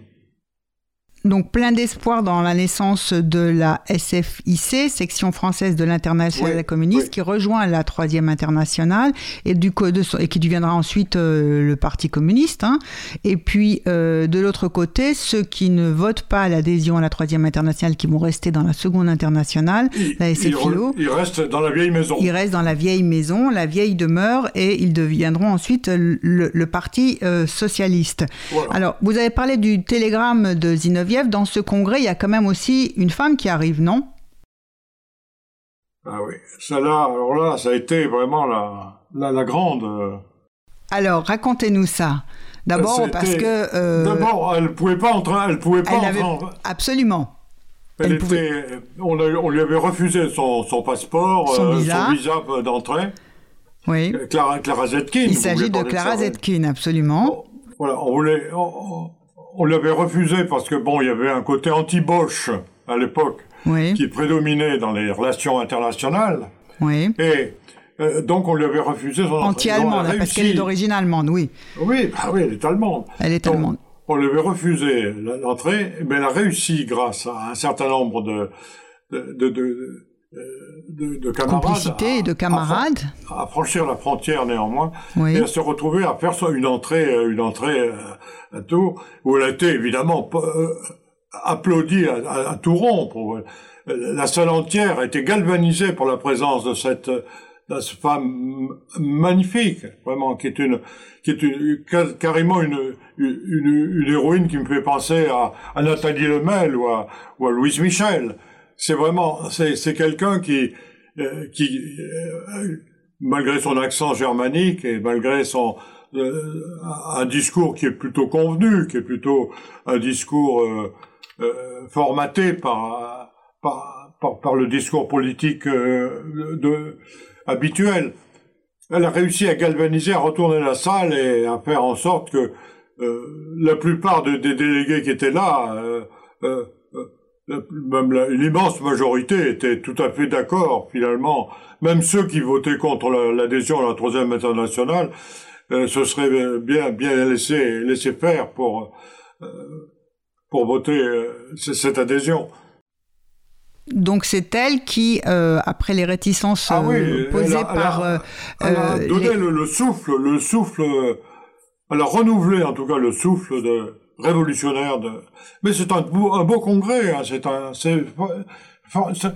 Donc plein d'espoir dans la naissance de la SFIC, section française de l'international communiste, qui rejoint la troisième internationale et du et qui deviendra ensuite euh, le Parti communiste. Hein. Et puis euh, de l'autre côté, ceux qui ne votent pas l'adhésion à la troisième internationale, qui vont rester dans la seconde internationale, la SFIO. Ils restent dans la vieille maison. Ils restent dans la vieille maison, la vieille demeure, et ils deviendront ensuite le, Parti euh, socialiste. Alors vous avez parlé du télégramme de Dans ce congrès, il y a quand même aussi une femme qui arrive, non? Ah oui, ça là, alors là, ça a été vraiment la, la, grande. Euh, alors, racontez-nous ça. D'abord parce que. Euh, d'abord, elle pouvait pas entrer. Elle pouvait pas entrer. Absolument. Elle, était, on, on, lui avait refusé son, son passeport, son visa, euh, visa d'entrée. Oui. Clara, Clara Zetkin. Il s'agit de Clara Zetkin, absolument. voilà, on voulait, on l'avait refusé parce que bon, il y avait un côté anti-Bosch à l'époque qui prédominait dans les relations internationales. Oui. Et euh, donc on lui avait refusé son Anti-allemande, parce qu'elle est d'origine allemande, oui. Oui, bah oui, elle est allemande. Elle est allemande. On lui avait refusé l'entrée, mais elle a réussi grâce à un certain nombre de, de, de de, de, camarades. Complicité et de camarades. À, franchir la frontière néanmoins. Et à se retrouver à faire une entrée, euh, une entrée euh, à, Tours, où elle a été évidemment euh, applaudie à, à, tout rompre. La salle entière a été galvanisée pour la présence de cette, de cette femme magnifique, vraiment, qui est une, qui est une, carrément une, une, une, héroïne qui me fait penser à, à Nathalie Lemel ou à, ou à Louise Michel c'est vraiment, c'est quelqu'un qui, euh, qui euh, malgré son accent germanique et malgré son euh, un discours qui est plutôt convenu, qui est plutôt un discours formaté par, par, par, le discours politique habituel. Elle a réussi à galvaniser, à retourner la salle et à faire en sorte que la plupart des délégués qui étaient là même l'immense majorité était tout à fait d'accord finalement. Même ceux qui votaient contre l'adhésion à la troisième internationale euh, se seraient bien bien laissé laisser faire pour euh, pour voter euh, cette adhésion. Donc c'est elle qui, après les réticences ah posées par, elle a, donné le, le, souffle, le souffle, elle a renouvelé en tout cas le souffle de révolutionnaire de. Mais c'est un beau, un beau congrès. Hein. C'est un, c'est,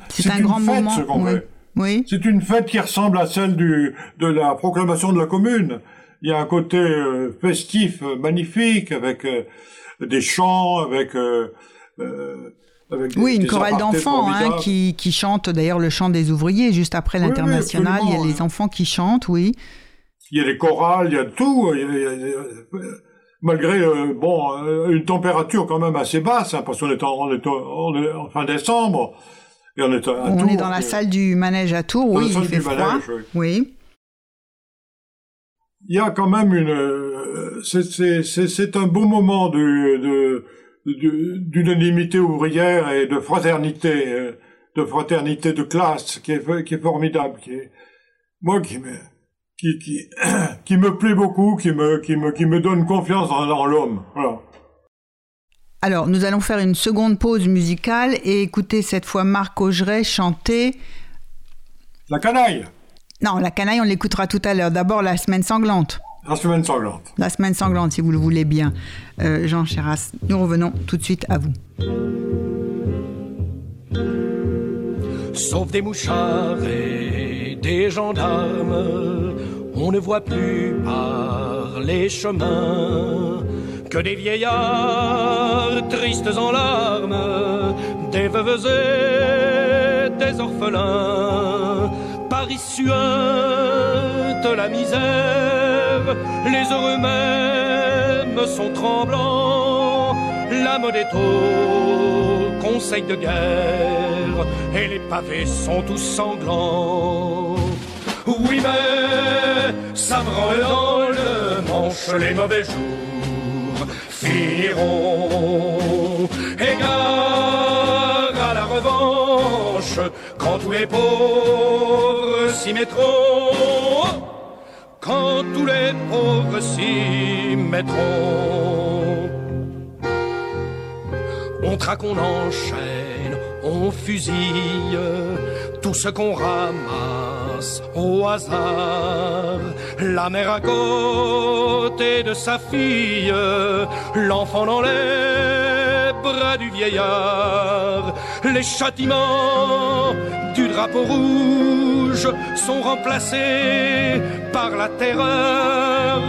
c'est un grand fête, moment. Ce congrès. Oui. C'est une fête qui ressemble à celle du de la proclamation de la Commune. Il y a un côté euh, festif, euh, magnifique, avec euh, des chants, avec. Oui, une chorale d'enfants hein, qui, qui chante d'ailleurs le chant des ouvriers juste après l'international. il y a les enfants qui chantent, oui. Il y a les chorales, il y a tout. Il y a, malgré euh, bon euh, une température quand même assez basse, hein, parce qu'on est, en, est, on est en fin décembre. Et on est, à on est dans la salle du manège à Tours, oui, il fait froid. oui. Il y a quand même une, euh, c'est un beau moment de, de d'unanimité ouvrière et de fraternité, de fraternité de classe qui est, qui est formidable, qui est, moi qui me, qui, qui, [CLEARS THROAT] qui me plaît beaucoup, qui me, qui me, qui me donne confiance dans, l'homme. Voilà. Alors, nous allons faire une seconde pause musicale et écouter cette fois Marc Augeret chanter. La canaille. Non, la canaille, on l'écoutera tout à l'heure. D'abord, la semaine sanglante. La semaine sanglante. La semaine sanglante, si vous le voulez bien. Euh, Jean Chéras, nous revenons tout de suite à vous. Sauf des mouchards et des gendarmes, on ne voit plus par les chemins que des vieillards tristes en larmes, des veuves et des orphelins Paris suinte la misère, les heureux mêmes sont tremblants, la mode est conseil de guerre, et les pavés sont tous sanglants. Oui, mais ça me rend dans le manche, les mauvais jours finiront. Égard à la revanche, quand tous les pauvres s'y mettront, quand tous les pauvres s'y mettront. On traque, on enchaîne, on fusille tout ce qu'on ramasse au hasard. La mère à côté de sa fille, l'enfant dans les bras du vieillard les châtiments du drapeau rouge sont remplacés par la terreur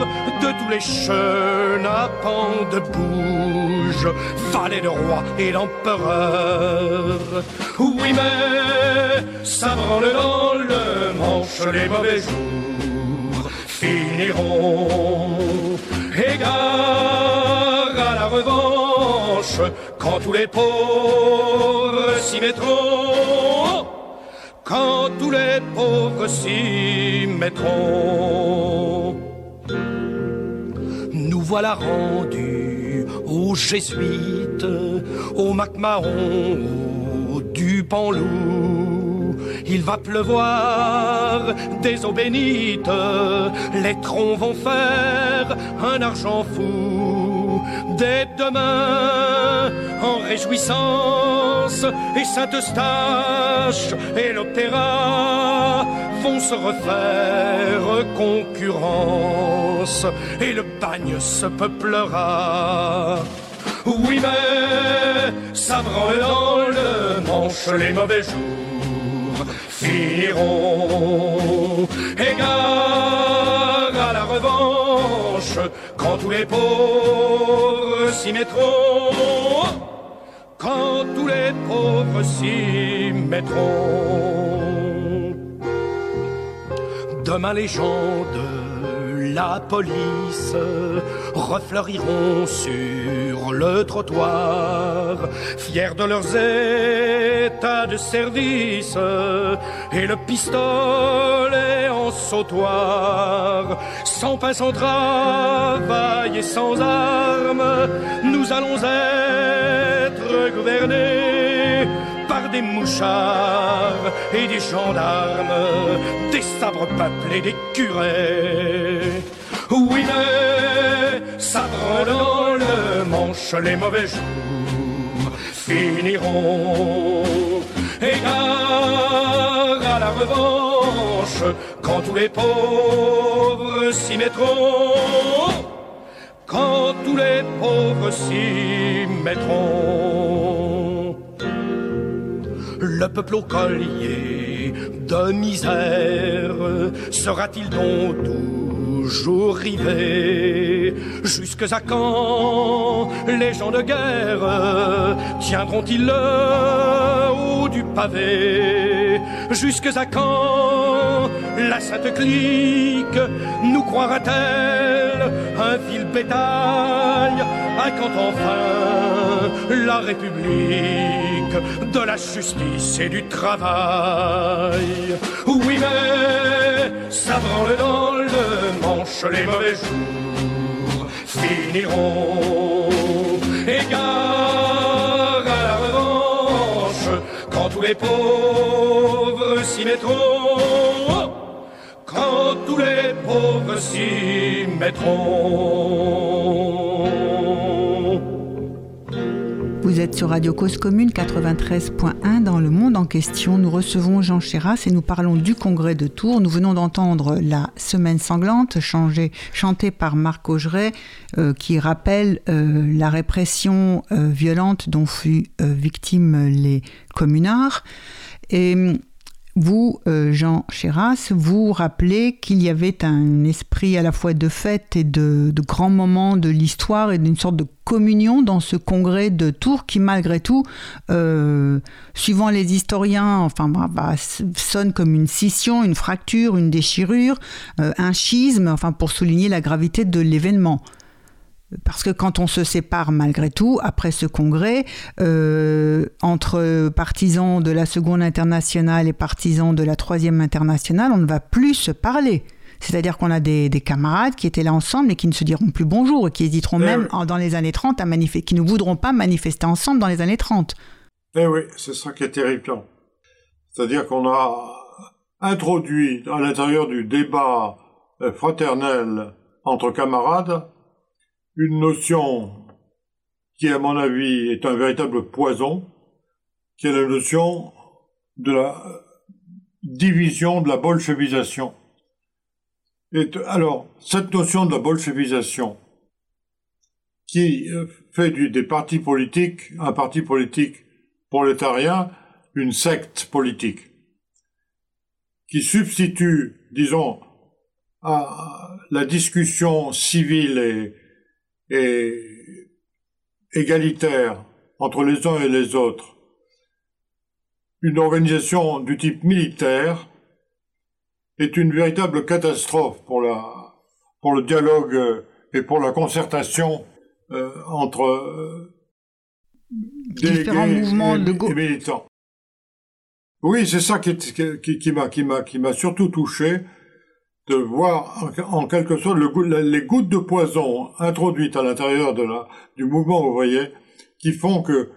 de tous les chenapans de bouge, valet de roi et d'empereur. Oui, mais ça branle dans le manche, les mauvais jours finiront. Égard à la revanche, quand tous les pauvres s'y mettront, quand tous les pauvres s'y mettront. Nous voilà rendus aux jésuites, aux MacMahon, au Dupanloup. Il va pleuvoir des eaux bénites, les troncs vont faire un argent fou. Dès demain, en réjouissance, et Saint-Eustache et l'Opéra vont se refaire concurrence, et le bagne se peuplera. Oui, mais ça branle dans le manche les mauvais jours finiront. Tous les pauvres s'y mettront, quand tous les pauvres s'y mettront. Demain les gens de la police refleuriront sur le trottoir, fiers de leurs de service et le pistolet en sautoir. Sans pain, sans travail et sans armes, nous allons être gouvernés par des mouchards et des gendarmes, des sabres peuplés, des curés. Oui, mais ça branle dans le manche, les mauvais jours finiront. Égard à la revanche, quand tous les pauvres s'y mettront. Quand tous les pauvres s'y mettront. Le peuple au collier de misère sera-t-il donc toujours rivé Jusque à quand les gens de guerre tiendront-ils le haut du pavé? Jusque à quand la sainte clique nous croira-t-elle un fil bétail, un quand enfin la République de la justice et du travail. Oui, mais ça branle dans le manche, les mauvais jours finiront. Égard à la revanche, quand tous les pauvres s'y mettront. Vous êtes sur Radio Cause Commune 93.1 dans le monde en question. Nous recevons Jean Chéras et nous parlons du congrès de Tours. Nous venons d'entendre la Semaine sanglante changée, chantée par Marc Augeret euh, qui rappelle euh, la répression euh, violente dont furent victimes les communards. Et vous, euh, Jean Chéras, vous rappelez qu'il y avait un esprit à la fois de fête et de, grands moments de l'histoire et d'une sorte de communion dans ce congrès de Tours qui, malgré tout, euh, suivant les historiens, enfin, bah, sonne comme une scission, une fracture, une déchirure, euh, un schisme, enfin, pour souligner la gravité de l'événement. Parce que quand on se sépare malgré tout, après ce congrès, euh, entre partisans de la seconde internationale et partisans de la troisième internationale, on ne va plus se parler. C'est-à-dire qu'on a des, camarades qui étaient là ensemble et qui ne se diront plus bonjour et qui hésiteront eh même dans les années 30 à manifester, qui ne voudront pas manifester ensemble dans les années 30. Eh oui, c'est ça qui est terrible. C'est-à-dire qu'on a introduit à l'intérieur du débat euh, fraternel entre camarades une notion qui, à mon avis, est un véritable poison, qui est la notion de la division de la bolchevisation. Et alors, cette notion de la bolchevisation, qui euh, fait du, des partis politiques un parti politique prolétarien, une secte politique, qui substitue, disons, à la discussion civile et, et égalitaire entre les uns et les autres, une organisation du type militaire est une véritable catastrophe pour, la, pour le dialogue et pour la concertation euh, entre euh, différents mouvements de et militants. Oui, c'est ça qui, qui, qui, qui m'a surtout touché, de voir en, quelque sorte les gouttes de poison introduites à l'intérieur de la, du mouvement ouvrier qui font que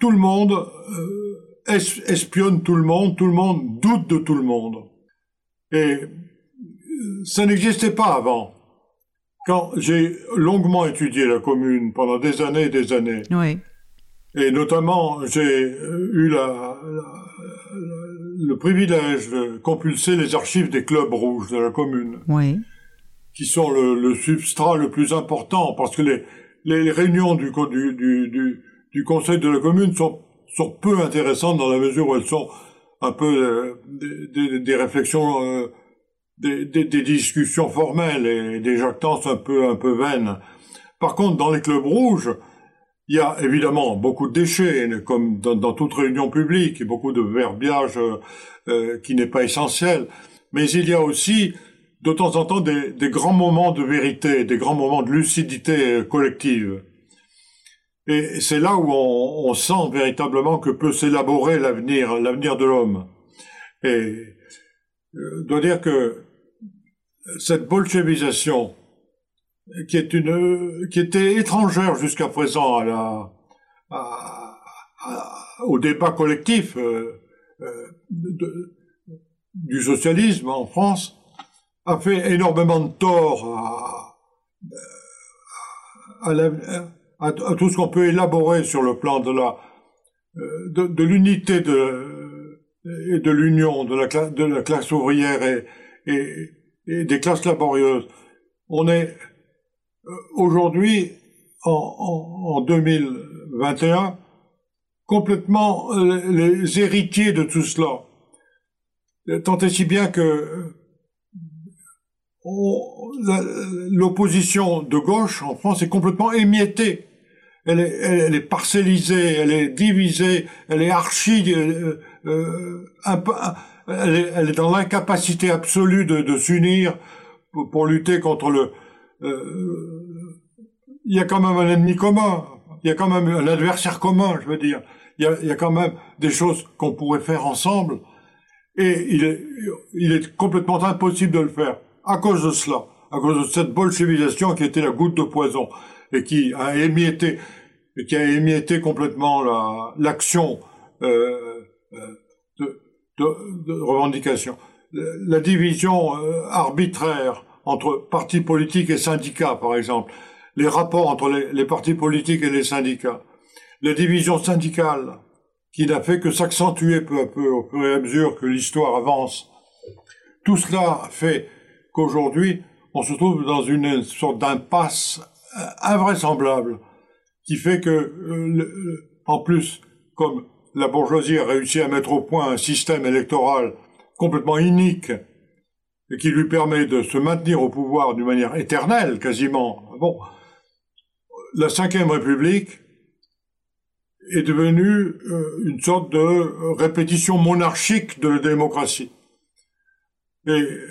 tout le monde euh, espionne tout le monde, tout le monde doute de tout le monde. Et euh, ça n'existait pas avant. Quand j'ai longuement étudié la commune pendant des années et des années, oui. et notamment j'ai eu la, le privilège de compulser les archives des clubs rouges de la commune, oui. qui sont le, substrat le plus important, parce que les, les réunions du, du, du, du, conseil de la commune sont, sont peu intéressantes dans la mesure où elles sont un peu euh, des, des, réflexions, euh, des, des, discussions formelles et des jactances un peu, un peu vaines. Par contre, dans les clubs rouges, il y a évidemment beaucoup de déchets, comme dans, toute réunion publique, et beaucoup de verbiage euh, euh, qui n'est pas essentiel. Mais il y a aussi, de temps en temps, des, grands moments de vérité, des grands moments de lucidité euh, collective. Et c'est là où on, on, sent véritablement que peut s'élaborer l'avenir, l'avenir de l'homme. Et je dois dire que cette bolchevisation, qui est une qui était étrangère jusqu'à présent à la au débat collectif euh, euh, du socialisme en France a fait énormément de tort à, à, à tout ce qu'on peut élaborer sur le plan de la euh, de, de l'unité de et de l'union de la, de la classe ouvrière et, et, et des classes laborieuses. On est aujourd'hui, en, en, 2021, complètement euh, les héritiers de tout cela. Tant et si bien que l'opposition de gauche en France est complètement émiettée. Elle est, elle, est parcellisée, elle est divisée, elle est archi, euh, euh elle, est, dans l'incapacité absolue de, s'unir pour, lutter contre le, euh, il y a quand même un ennemi commun, il y a quand même un adversaire commun, je veux dire. Il y a, quand même des choses qu'on pourrait faire ensemble, et il est, complètement impossible de le faire. À cause de cela, à cause de cette bolchevisation qui était la goutte de poison. Et qui a émietté, et qui a émietté complètement l'action euh, de, de, revendications. La division arbitraire entre partis politiques et syndicats, par exemple, les rapports entre les, partis politiques et les syndicats, la division syndicale, qui n'a fait que s'accentuer peu à peu au fur et à mesure que l'histoire avance. Tout cela fait qu'aujourd'hui, on se trouve dans une sorte d'impasse euh, invraisemblable qui fait que, euh, en plus, comme la bourgeoisie a réussi à mettre au point un système électoral complètement inique et qui lui permet de se maintenir au pouvoir d'une manière éternelle, quasiment. Bon, la Ve République est devenue euh, une sorte de répétition monarchique de la démocratie. Et euh,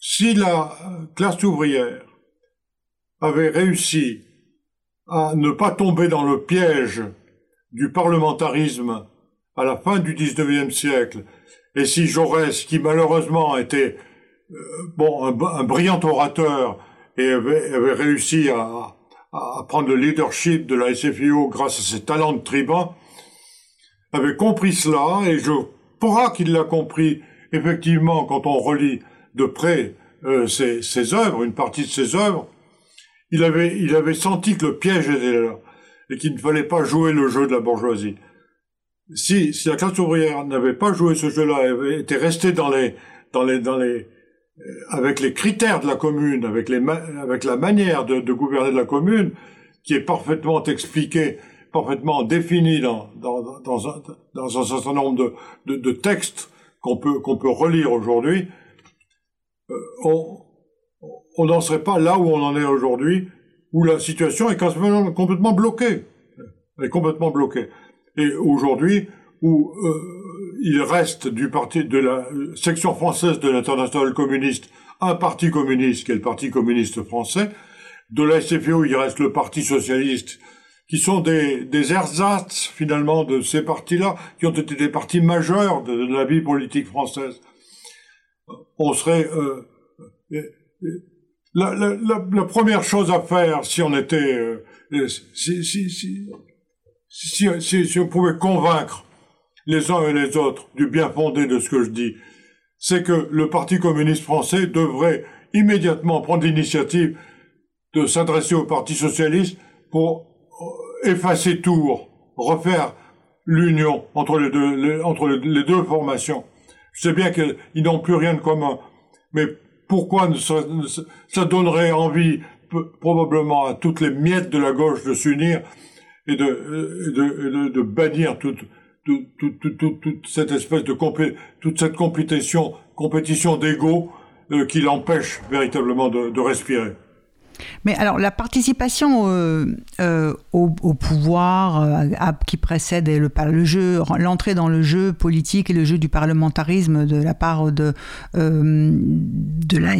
si la classe ouvrière avait réussi à ne pas tomber dans le piège du parlementarisme à la fin du XIXe siècle, et si Jaurès, qui malheureusement était euh, bon un, brillant orateur et avait réussi à, prendre le leadership de la SFIO grâce à ses talents de tribun, avait compris cela, et je crois qu'il l'a compris effectivement quand on relit de près euh, ses, ses, œuvres, une partie de ses œuvres, il avait, il avait senti que le piège était là, et qu'il ne fallait pas jouer le jeu de la bourgeoisie. Si, si la classe ouvrière n'avait pas joué ce jeu-là, avait été restée dans les, dans les, dans les, euh, avec les critères de la commune, avec, les avec la manière de, de, gouverner de la commune, qui est parfaitement expliquée, parfaitement définie dans, dans, dans, un, dans un certain nombre de, de, textes qu'on peut, qu'on peut relire aujourd'hui, euh, on on n'en serait pas là où on en est aujourd'hui, où la situation est complètement bloquée. Elle est complètement bloquée. Et aujourd'hui, où euh, il reste du parti de la section française de l'internationale communiste un parti communiste qui est le Parti communiste français. De la SFIO, il reste le Parti socialiste, qui sont des, des ersatz finalement de ces partis-là, qui ont été des partis majeurs de, la vie politique française. On serait euh, la, la, la, première chose à faire, si on était, euh, si, si, si, si, si on pouvait convaincre les uns et les autres du bien fondé de ce que je dis, c'est que le Parti communiste français devrait immédiatement prendre l'initiative de s'adresser au Parti socialiste pour euh, effacer Tours, refaire l'union entre les deux, entre les deux formations. Je sais bien qu'ils n'ont plus rien de commun, mais pourquoi ça donnerait envie probablement à toutes les miettes de la gauche de s'unir et de, de, de, de bannir toute, toute, cette espèce de toute cette compétition, compétition d'ego euh, qui l'empêche véritablement de respirer. Mais alors, la participation euh, euh, au, pouvoir euh, qui précède le, le jeu, l'entrée dans le jeu politique et le jeu du parlementarisme de la part de, de la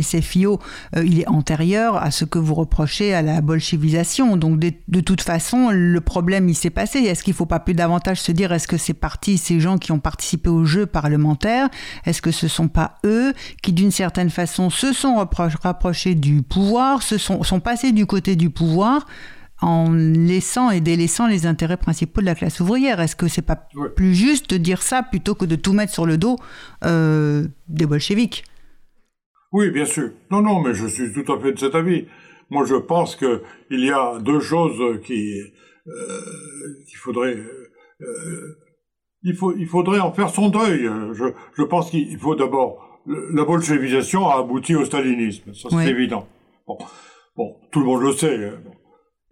il est antérieur à ce que vous reprochez à la bolchevisation. Donc, de, de toute façon, le problème, il s'est passé. Est-ce qu'il ne faut pas plus davantage se dire, est-ce que ces partis, ces gens qui ont participé au jeu parlementaire, est-ce que ce ne sont pas eux qui, d'une certaine façon, se sont rapprochés du pouvoir, se sont sont passés du côté du pouvoir en laissant et délaissant les intérêts principaux de la classe ouvrière. Est-ce que c'est pas plus juste de dire ça plutôt que de tout mettre sur le dos euh, des bolcheviks? Oui, bien sûr. Non, non, mais je suis tout à fait de cet avis. Moi, je pense que il y a deux choses qui euh, qu'il faudrait euh, il faut il faudrait en faire son deuil. Je, je pense qu'il faut d'abord la bolchevisation a abouti au stalinisme, ça c'est évident. Bon. Bon, tout le monde le sait. Hein.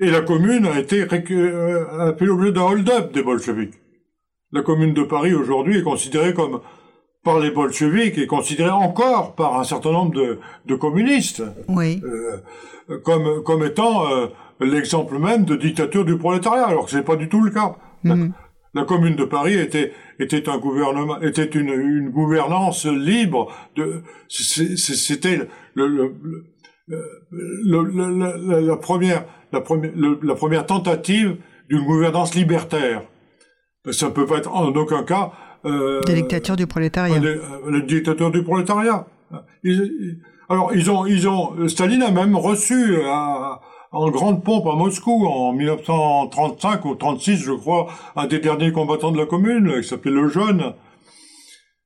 Et la commune a été euh, fait l'objet d'un hold-up des bolcheviks. La commune de Paris aujourd'hui est considérée comme par les bolcheviks et considérée encore par un certain nombre de, de communistes oui. euh, comme comme étant euh, l'exemple même de dictature du prolétariat, alors que c'est pas du tout le cas. La, mhm. commune de Paris était était un gouvernement était une, une gouvernance libre de c'était le, le le, la, première, la, première, la première tentative d'une gouvernance libertaire. Ça ne peut pas être en aucun cas... Euh, la dictature du prolétariat. La, dictature du prolétariat. alors, ils ont, ils ont, Staline a même reçu à, en grande pompe à Moscou en 1935 ou 36, je crois, un des derniers combattants de la commune, qui s'appelait Le Jeune.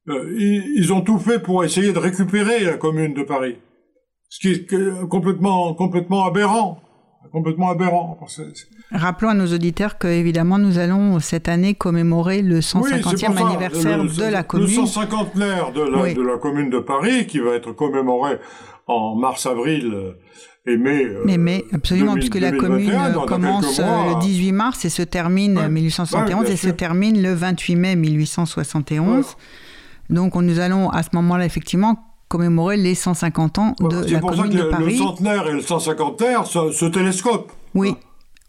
Euh, ils, ont tout fait pour essayer de récupérer la commune de Paris. Ce qui est complètement, complètement aberrant. Complètement aberrant. Rappelons à nos auditeurs que, évidemment, nous allons cette année commémorer le 150e anniversaire de la commune. Le 150 de la, de la commune de Paris, qui va être commémoré en mars-avril euh, et mai. Euh, mais, mais absolument, puisque la commune commence euh, le 18 mars et se termine ouais, 1871 et se termine le 28 mai 1871. Donc nous allons à ce moment-là effectivement commémorer les 150 ans de la commune de Paris. Le centenaire et le 150 se, se télescopent. Oui.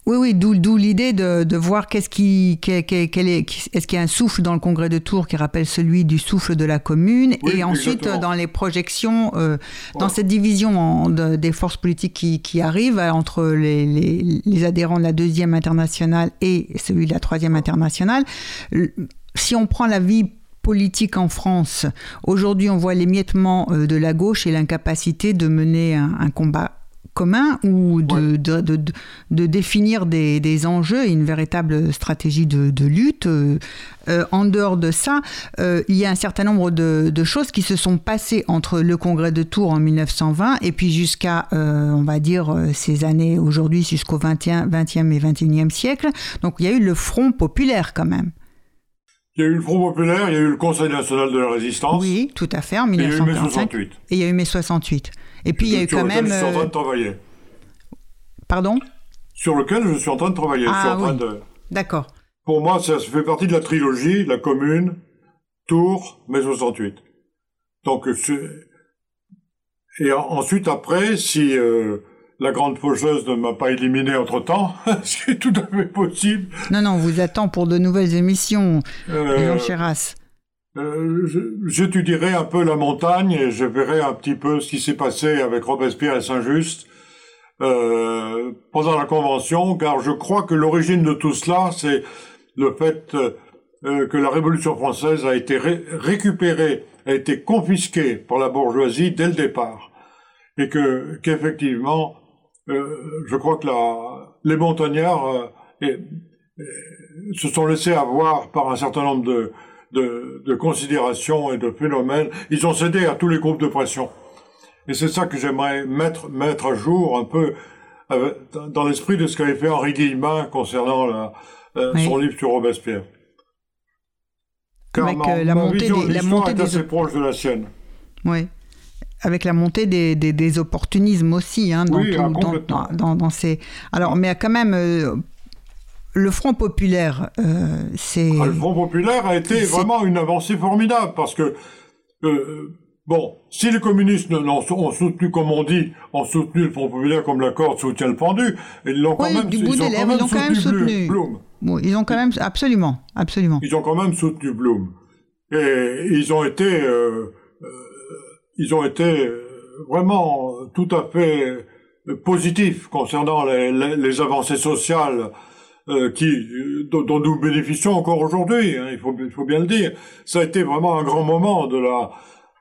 Oui, oui, d'où l'idée de, de, voir qu'est-ce qui, est, est-ce qu'il y a un souffle dans le congrès de Tours qui rappelle celui du souffle de la commune, et ensuite dans les projections, euh, dans cette division des forces politiques qui, qui arrivent euh, entre les, les, les, adhérents de la deuxième internationale et celui de la troisième internationale, si on prend la vie politique en France, aujourd'hui on voit l'émiettement euh, de la gauche et l'incapacité de mener un, un combat commun ou de, de, de, de définir des, des, enjeux et une véritable stratégie de, lutte. Euh, euh, en dehors de ça, euh, il y a un certain nombre de, choses qui se sont passées entre le congrès de Tours en 1920 et puis jusqu'à, on va dire, ces années aujourd'hui, jusqu'au 20e, 20e et 21e siècle. Donc il y a eu le Front populaire quand même. Il y a eu le Front populaire, il y a eu le Conseil national de la résistance. Oui, tout à fait, en 1945. Et il y a eu mai 68. Et il y a eu mai 68. Et puis il y a eu quand même. Je suis en train de travailler. Pardon? Sur lequel je suis en train de travailler. Ah, oui. de... D'accord. Pour moi, ça fait partie de la trilogie, la commune, Tours, mai 68. Donc, et ensuite, après, si euh, la grande faucheuse ne m'a pas éliminé entre-temps, [LAUGHS] ce qui est tout à fait possible. Non, non, on vous attend pour de nouvelles émissions, euh, Chéras. Euh, j'étudierai un peu la montagne et je verrai un petit peu ce qui s'est passé avec Robespierre et Saint-Just euh, pendant la Convention, car je crois que l'origine de tout cela, c'est le fait euh, que la Révolution française a été récupérée, a été confisquée par la bourgeoisie dès le départ, et que qu'effectivement, euh, je crois que la, les montagnards euh, se sont laissés avoir par un certain nombre de de, de considérations et de phénomènes. Ils ont cédé à tous les groupes de pression. Et c'est ça que j'aimerais mettre, mettre à jour un peu euh, dans l'esprit de ce qu'avait fait Henri Guillemin concernant la, son livre sur Robespierre. Car Avec la montée vision, des, la montée est des assez proche de la sienne. Oui. Avec la montée des, des, des opportunismes aussi, hein, dans, Oui, tout- ah, dans, complètement. dans, dans ces. Alors, mais quand même, euh, le Front populaire, euh, c'est. Ah, le Front populaire a été vraiment une avancée formidable parce que euh, bon, si les communistes ont soutenu, comme on dit, ont soutenu le Front populaire comme la corde soutient le pendu, ils l'ont quand même, du ils bout ont des quand lèvres, même ils l'ont quand même soutenu. Blum. Bon, ils ont quand même. Absolument, absolument. Ils ont quand même soutenu Blum. Et ils ont été, euh, ils ont été euh, vraiment tout à fait euh, positifs concernant les, les, les avancées sociales euh, qui, euh, dont, nous bénéficions encore aujourd'hui. hein, il, faut, il faut bien le dire. Ça a été vraiment un grand moment de la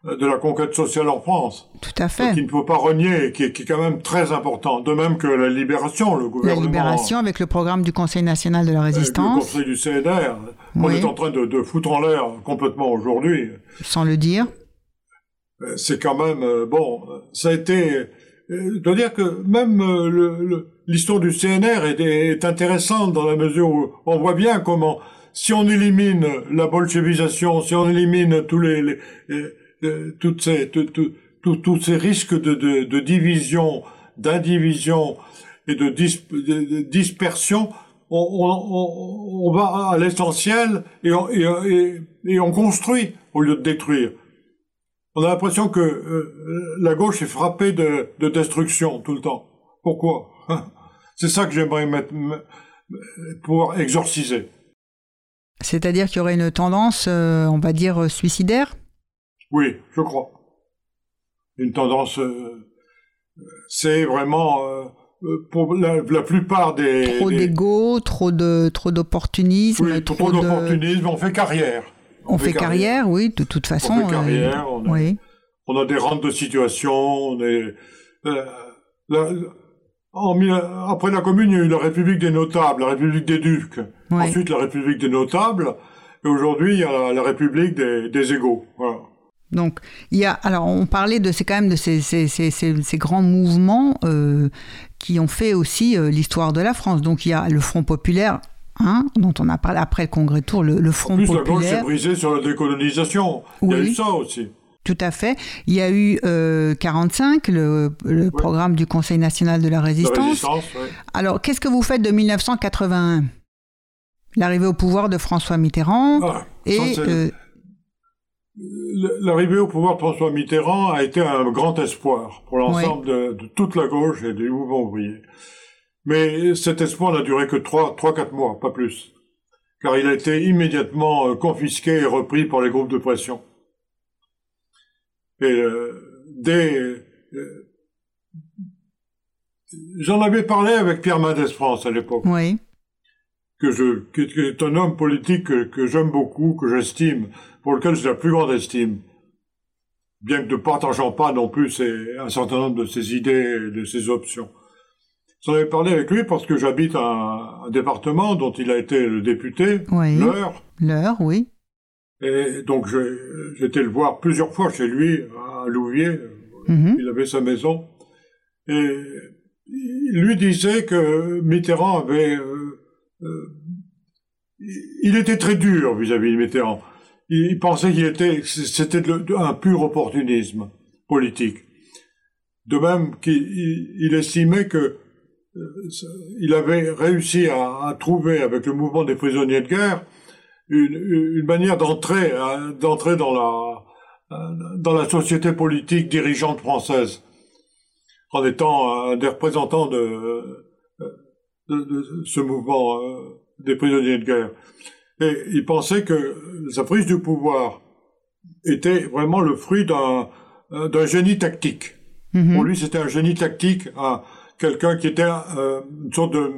de la conquête sociale en France, Tout à fait. qu'il ne faut pas renier, qui qui est quand même très important. De même que la libération, le La gouvernement. libération avec le programme du Conseil national de la avec le résistance, conseil du CNR, on est en train de, de foutre en l'air complètement aujourd'hui. sans le dire. Euh, c'est quand même euh, bon. Ça a été. euh, Je dois dire que même euh, l'histoire du CNR est, est intéressante dans la mesure où on voit bien comment, si on élimine la bolchevisation, si on élimine tous les, les- euh, euh, toutes ces, tout- tous ces risques de, de, de division, d'indivision et de, dis- de- de dispersion, on, on- on- va à l'essentiel et- et on construit au lieu de détruire. On a l'impression que euh, la gauche est frappée de, de destruction tout le temps. Pourquoi? [LAUGHS] C'est ça que j'aimerais mettre, me- pouvoir exorciser. C'est-à-dire qu'il y aurait une tendance, euh, on va dire, euh, suicidaire? Oui, je crois. Une tendance, euh, c'est vraiment euh, euh, pour la, la plupart des Trop des- d'ego, trop de trop d'opportunisme, oui, trop, trop de... d'opportunisme. On fait carrière. On, fait carrière, oui, de toute façon. On fait carrière. euh, on, est- oui. on a des rentes de situation. On est, euh, la- après la Commune, il y a eu la République des notables, la République des ducs, ensuite la République des notables, et aujourd'hui il y a la, République des, égaux. Donc, il y a, alors on parlait de, c'est quand même de ces, ces, ces, ces grands mouvements euh, qui ont fait aussi euh, l'histoire de la France. Donc, il y a le Front populaire, hein, dont on a parlé après le Congrès Tour, le, Front populaire. En plus, la gauche s'est brisée sur la décolonisation. Il y a eu ça aussi. Tout à fait. Il y a eu euh, 45, le, le programme du Conseil national de la résistance. Alors, qu'est-ce que vous faites de 1981 L'arrivée au pouvoir de François Mitterrand ah, et euh, l'arrivée au pouvoir de François Mitterrand a été un grand espoir pour l'ensemble de, de, toute la gauche et des mouvements ouvriers. Mais cet espoir n'a duré que trois, trois, quatre mois, pas plus, car il a été immédiatement euh, confisqué et repris par les groupes de pression. Et euh, dès... Euh, j'en avais parlé avec Pierre Mendès France à l'époque. Oui. Que je, qui, est un homme politique que, j'aime beaucoup, que j'estime, pour lequel j'ai la plus grande estime. Bien que ne partageant pas non plus un certain nombre de ses idées et de ses options. J'en avais parlé avec lui parce que j'habite un, un, département dont il a été le député, oui. l'heure. L'heure, oui. Et donc j'étais le voir plusieurs fois chez lui, à Louviers. Mhm. Il avait sa maison. Et il lui disait que Mitterrand avait... Euh, euh, il était très dur vis-à-vis de Mitterrand. Il, pensait qu'il était... C'était un pur opportunisme politique. De même qu'il estimait que il avait réussi à, à, trouver avec le mouvement des prisonniers de guerre une, une manière d'entrer hein, d'entrer dans la dans la société politique dirigeante française en étant un des représentants de, de, ce mouvement euh, des prisonniers de guerre. Et il pensait que sa prise du pouvoir était vraiment le fruit d'un génie tactique. Mm-hmm. Pour lui, c'était un génie tactique, quelqu'un qui était euh, une sorte de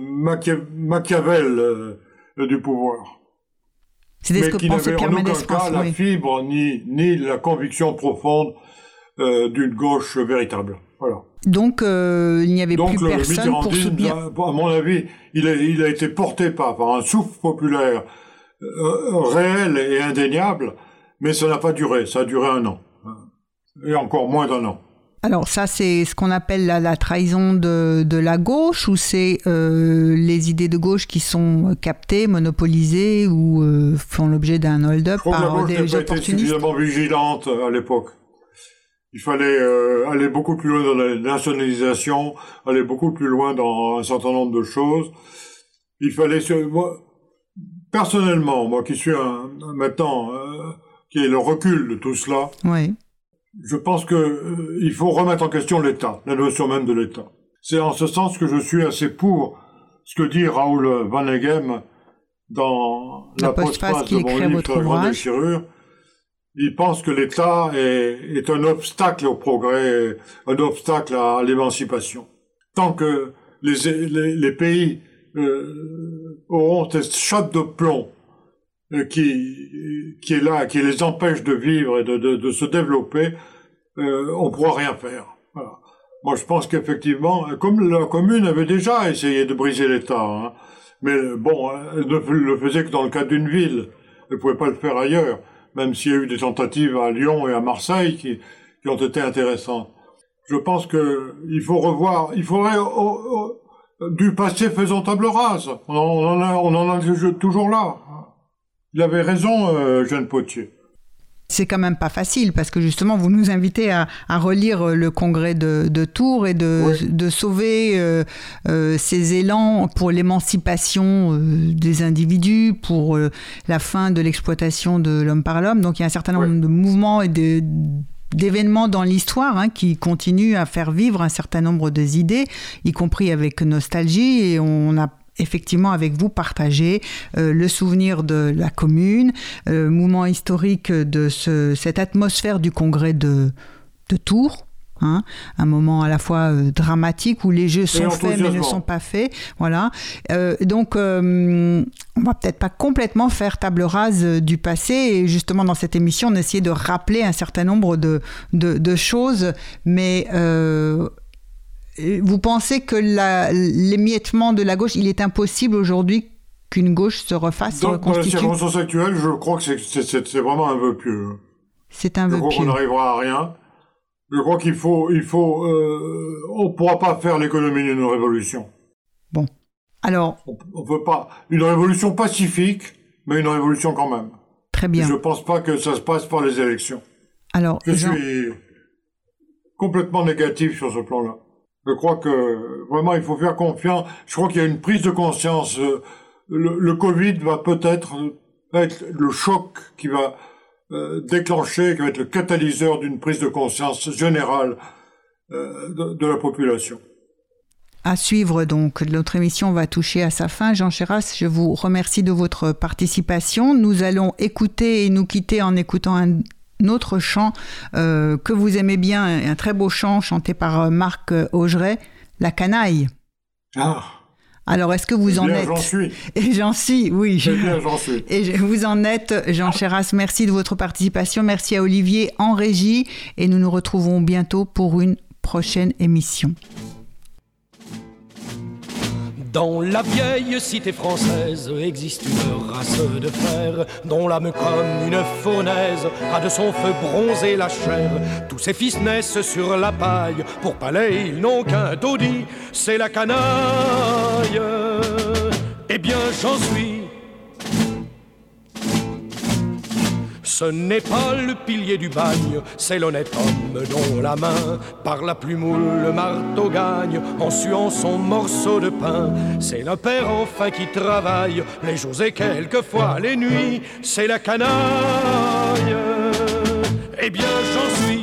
Machiavel euh, du pouvoir mais qui n'avait en aucun cas la fibre ni, ni la conviction profonde euh, d'une gauche véritable. Voilà. Donc il n'y avait plus personne pour soutenir. À mon avis, il a, il a été porté par, par un souffle populaire réel et indéniable, mais ça n'a pas duré. Ça a duré un an, et encore moins d'un an. Alors ça, c'est ce qu'on appelle la, trahison de, la gauche ou c'est euh, les idées de gauche qui sont captées, monopolisées ou euh, font l'objet d'un hold-up par la gauche des pas été suffisamment vigilante à l'époque. Il fallait euh, aller beaucoup plus loin dans la nationalisation, aller beaucoup plus loin dans un certain nombre de choses. Il fallait... Moi, personnellement, moi qui suis un, maintenant... qui est le recul de tout cela, oui je pense que euh, il faut remettre en question l'État, la notion même de l'État. C'est en ce sens que je suis assez pour ce que dit Raoul Van Eghem dans la, postface de mon livre Grande déchirure. Il pense que l'État est, est, un obstacle au progrès, un obstacle à l'émancipation. Tant que les, les, les pays euh, auront cette chape de plomb qui, qui est là, qui les empêche de vivre et de, se développer, euh, on pourra rien faire. Moi, je pense qu'effectivement, comme la commune avait déjà essayé de briser l'État, hein, mais bon, elle ne le faisait que dans le cadre d'une ville. Elle ne pouvait pas le faire ailleurs, même s'il y a eu des tentatives à Lyon et à Marseille qui, ont été intéressantes. Je pense que il faut revoir, il faudrait oh, oh, du passé faisant table rase. On en, a, on en a toujours là. Il avait raison, euh, Jeanne Potier. C'est quand même pas facile parce que justement vous nous invitez à, relire euh, le congrès de, Tours et de, sauver euh, ces élans pour l'émancipation des individus, pour la fin de l'exploitation de l'homme par l'homme. Donc il y a un certain nombre de mouvements et d'événements dans l'histoire hein, qui continuent à faire vivre un certain nombre d'idées, y compris avec nostalgie. Et on a effectivement avec vous partager euh, le souvenir de la commune, euh, moment historique de ce, cette atmosphère du congrès de, de Tours. Hein, un moment à la fois euh, dramatique où les jeux sont faits mais ne sont pas faits. Voilà. donc, on va peut-être pas complètement faire table rase du passé. Et justement, dans cette émission, on essayait de rappeler un certain nombre de, de, de choses, mais vous pensez que l'émiettement de la gauche, il est impossible aujourd'hui qu'une gauche se refasse, dans, Dans les circonstances actuelles, je crois que c'est vraiment un vœu pieux. C'est un vœu pieux. Je crois qu'on n'arrivera à rien. Je crois qu'il faut, il faut, euh, on ne pourra pas faire l'économie d'une révolution. Bon, alors? On ne peut pas. Une révolution pacifique, mais une révolution quand même. Très bien. je ne pense pas que ça se passe par les élections. Alors, je suis complètement négatif sur ce plan-là. Je crois que vraiment il faut faire confiance. Je crois qu'il y a une prise de conscience. Euh, le, Covid va peut-être être le choc qui va euh, déclencher, qui va être le catalyseur d'une prise de conscience générale euh, de, la population. À suivre donc, notre émission va toucher à sa fin. Jean Chéras, je vous remercie de votre participation. Nous allons écouter et nous quitter en écoutant un autre chant euh, que vous aimez bien, un très beau chant chanté par Marc Augeret, La Canaille. Ah. Alors, est-ce que vous en êtes J'en suis. [LAUGHS] Et j'en suis, oui. Bien, j'en suis. Et vous en êtes, Jean Chéras. Merci de votre participation. Merci à Olivier en régie. Et nous nous retrouvons bientôt pour une prochaine émission. Dans la vieille cité française existe une race de fer dont l'âme comme une fournaise a de son feu bronzé la chair. Tous ses fils naissent sur la paille, pour palais ils n'ont qu'un taudis, c'est la canaille. Eh bien j'en suis Ce n'est pas le pilier du bagne, c'est l'honnête homme dont la main, par la plume ou le marteau gagne, en suant son morceau de pain. C'est le père enfin qui travaille, les jours et quelquefois les nuits, c'est la canaille. Eh bien j'en suis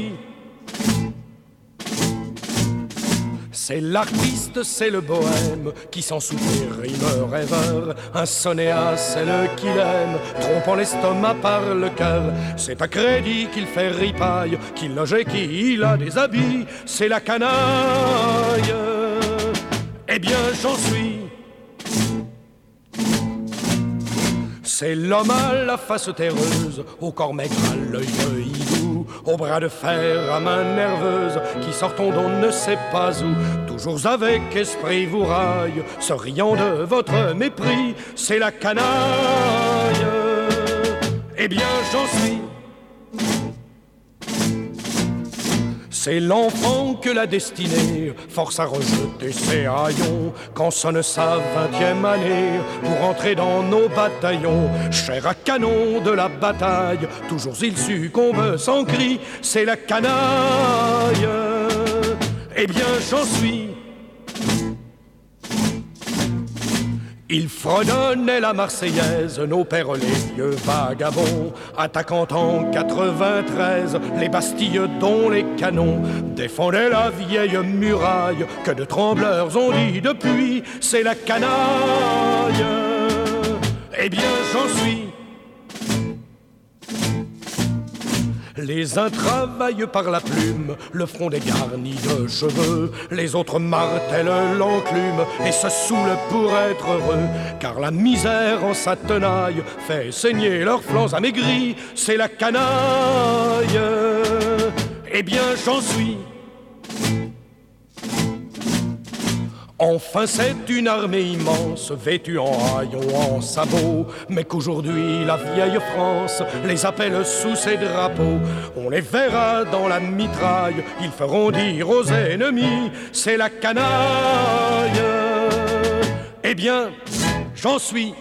C'est l'artiste, c'est le bohème qui sans soupir rime rêveur. Un sonéa, c'est le qu'il aime, trompant l'estomac par le cœur. C'est à crédit qu'il fait ripaille, qu'il loge et qu'il a des habits. C'est la canaille. Eh bien, j'en suis C'est l'homme à la face terreuse, au corps maigre, à l'œil au bras de fer, à main nerveuse, qui sortons d'on ne sait pas où, toujours avec esprit vous raille, se riant de votre mépris, c'est la canaille. Eh bien, j'en suis C'est l'enfant que la destinée force à rejeter ses haillons quand sonne sa vingtième année pour entrer dans nos bataillons. Cher à canon de la bataille, toujours il succombe sans cri, c'est la canaille. Eh bien, j'en suis Il fredonnait la Marseillaise, nos pères les vieux vagabonds, attaquant en 93 les Bastilles dont les canons défendaient la vieille muraille que de trembleurs ont dit depuis, c'est la canaille. Eh bien, j'en suis Les uns travaillent par la plume, le front dégarni de cheveux, les autres martèlent l'enclume et se saoulent pour être heureux, car la misère en sa tenaille fait saigner leurs flancs amaigris, c'est la canaille. Eh bien, j'en suis Enfin, c'est une armée immense, vêtue en haillons, en sabots, mais qu'aujourd'hui la vieille France les appelle sous ses drapeaux. On les verra dans la mitraille, ils feront dire aux ennemis, c'est la canaille. Eh bien, j'en suis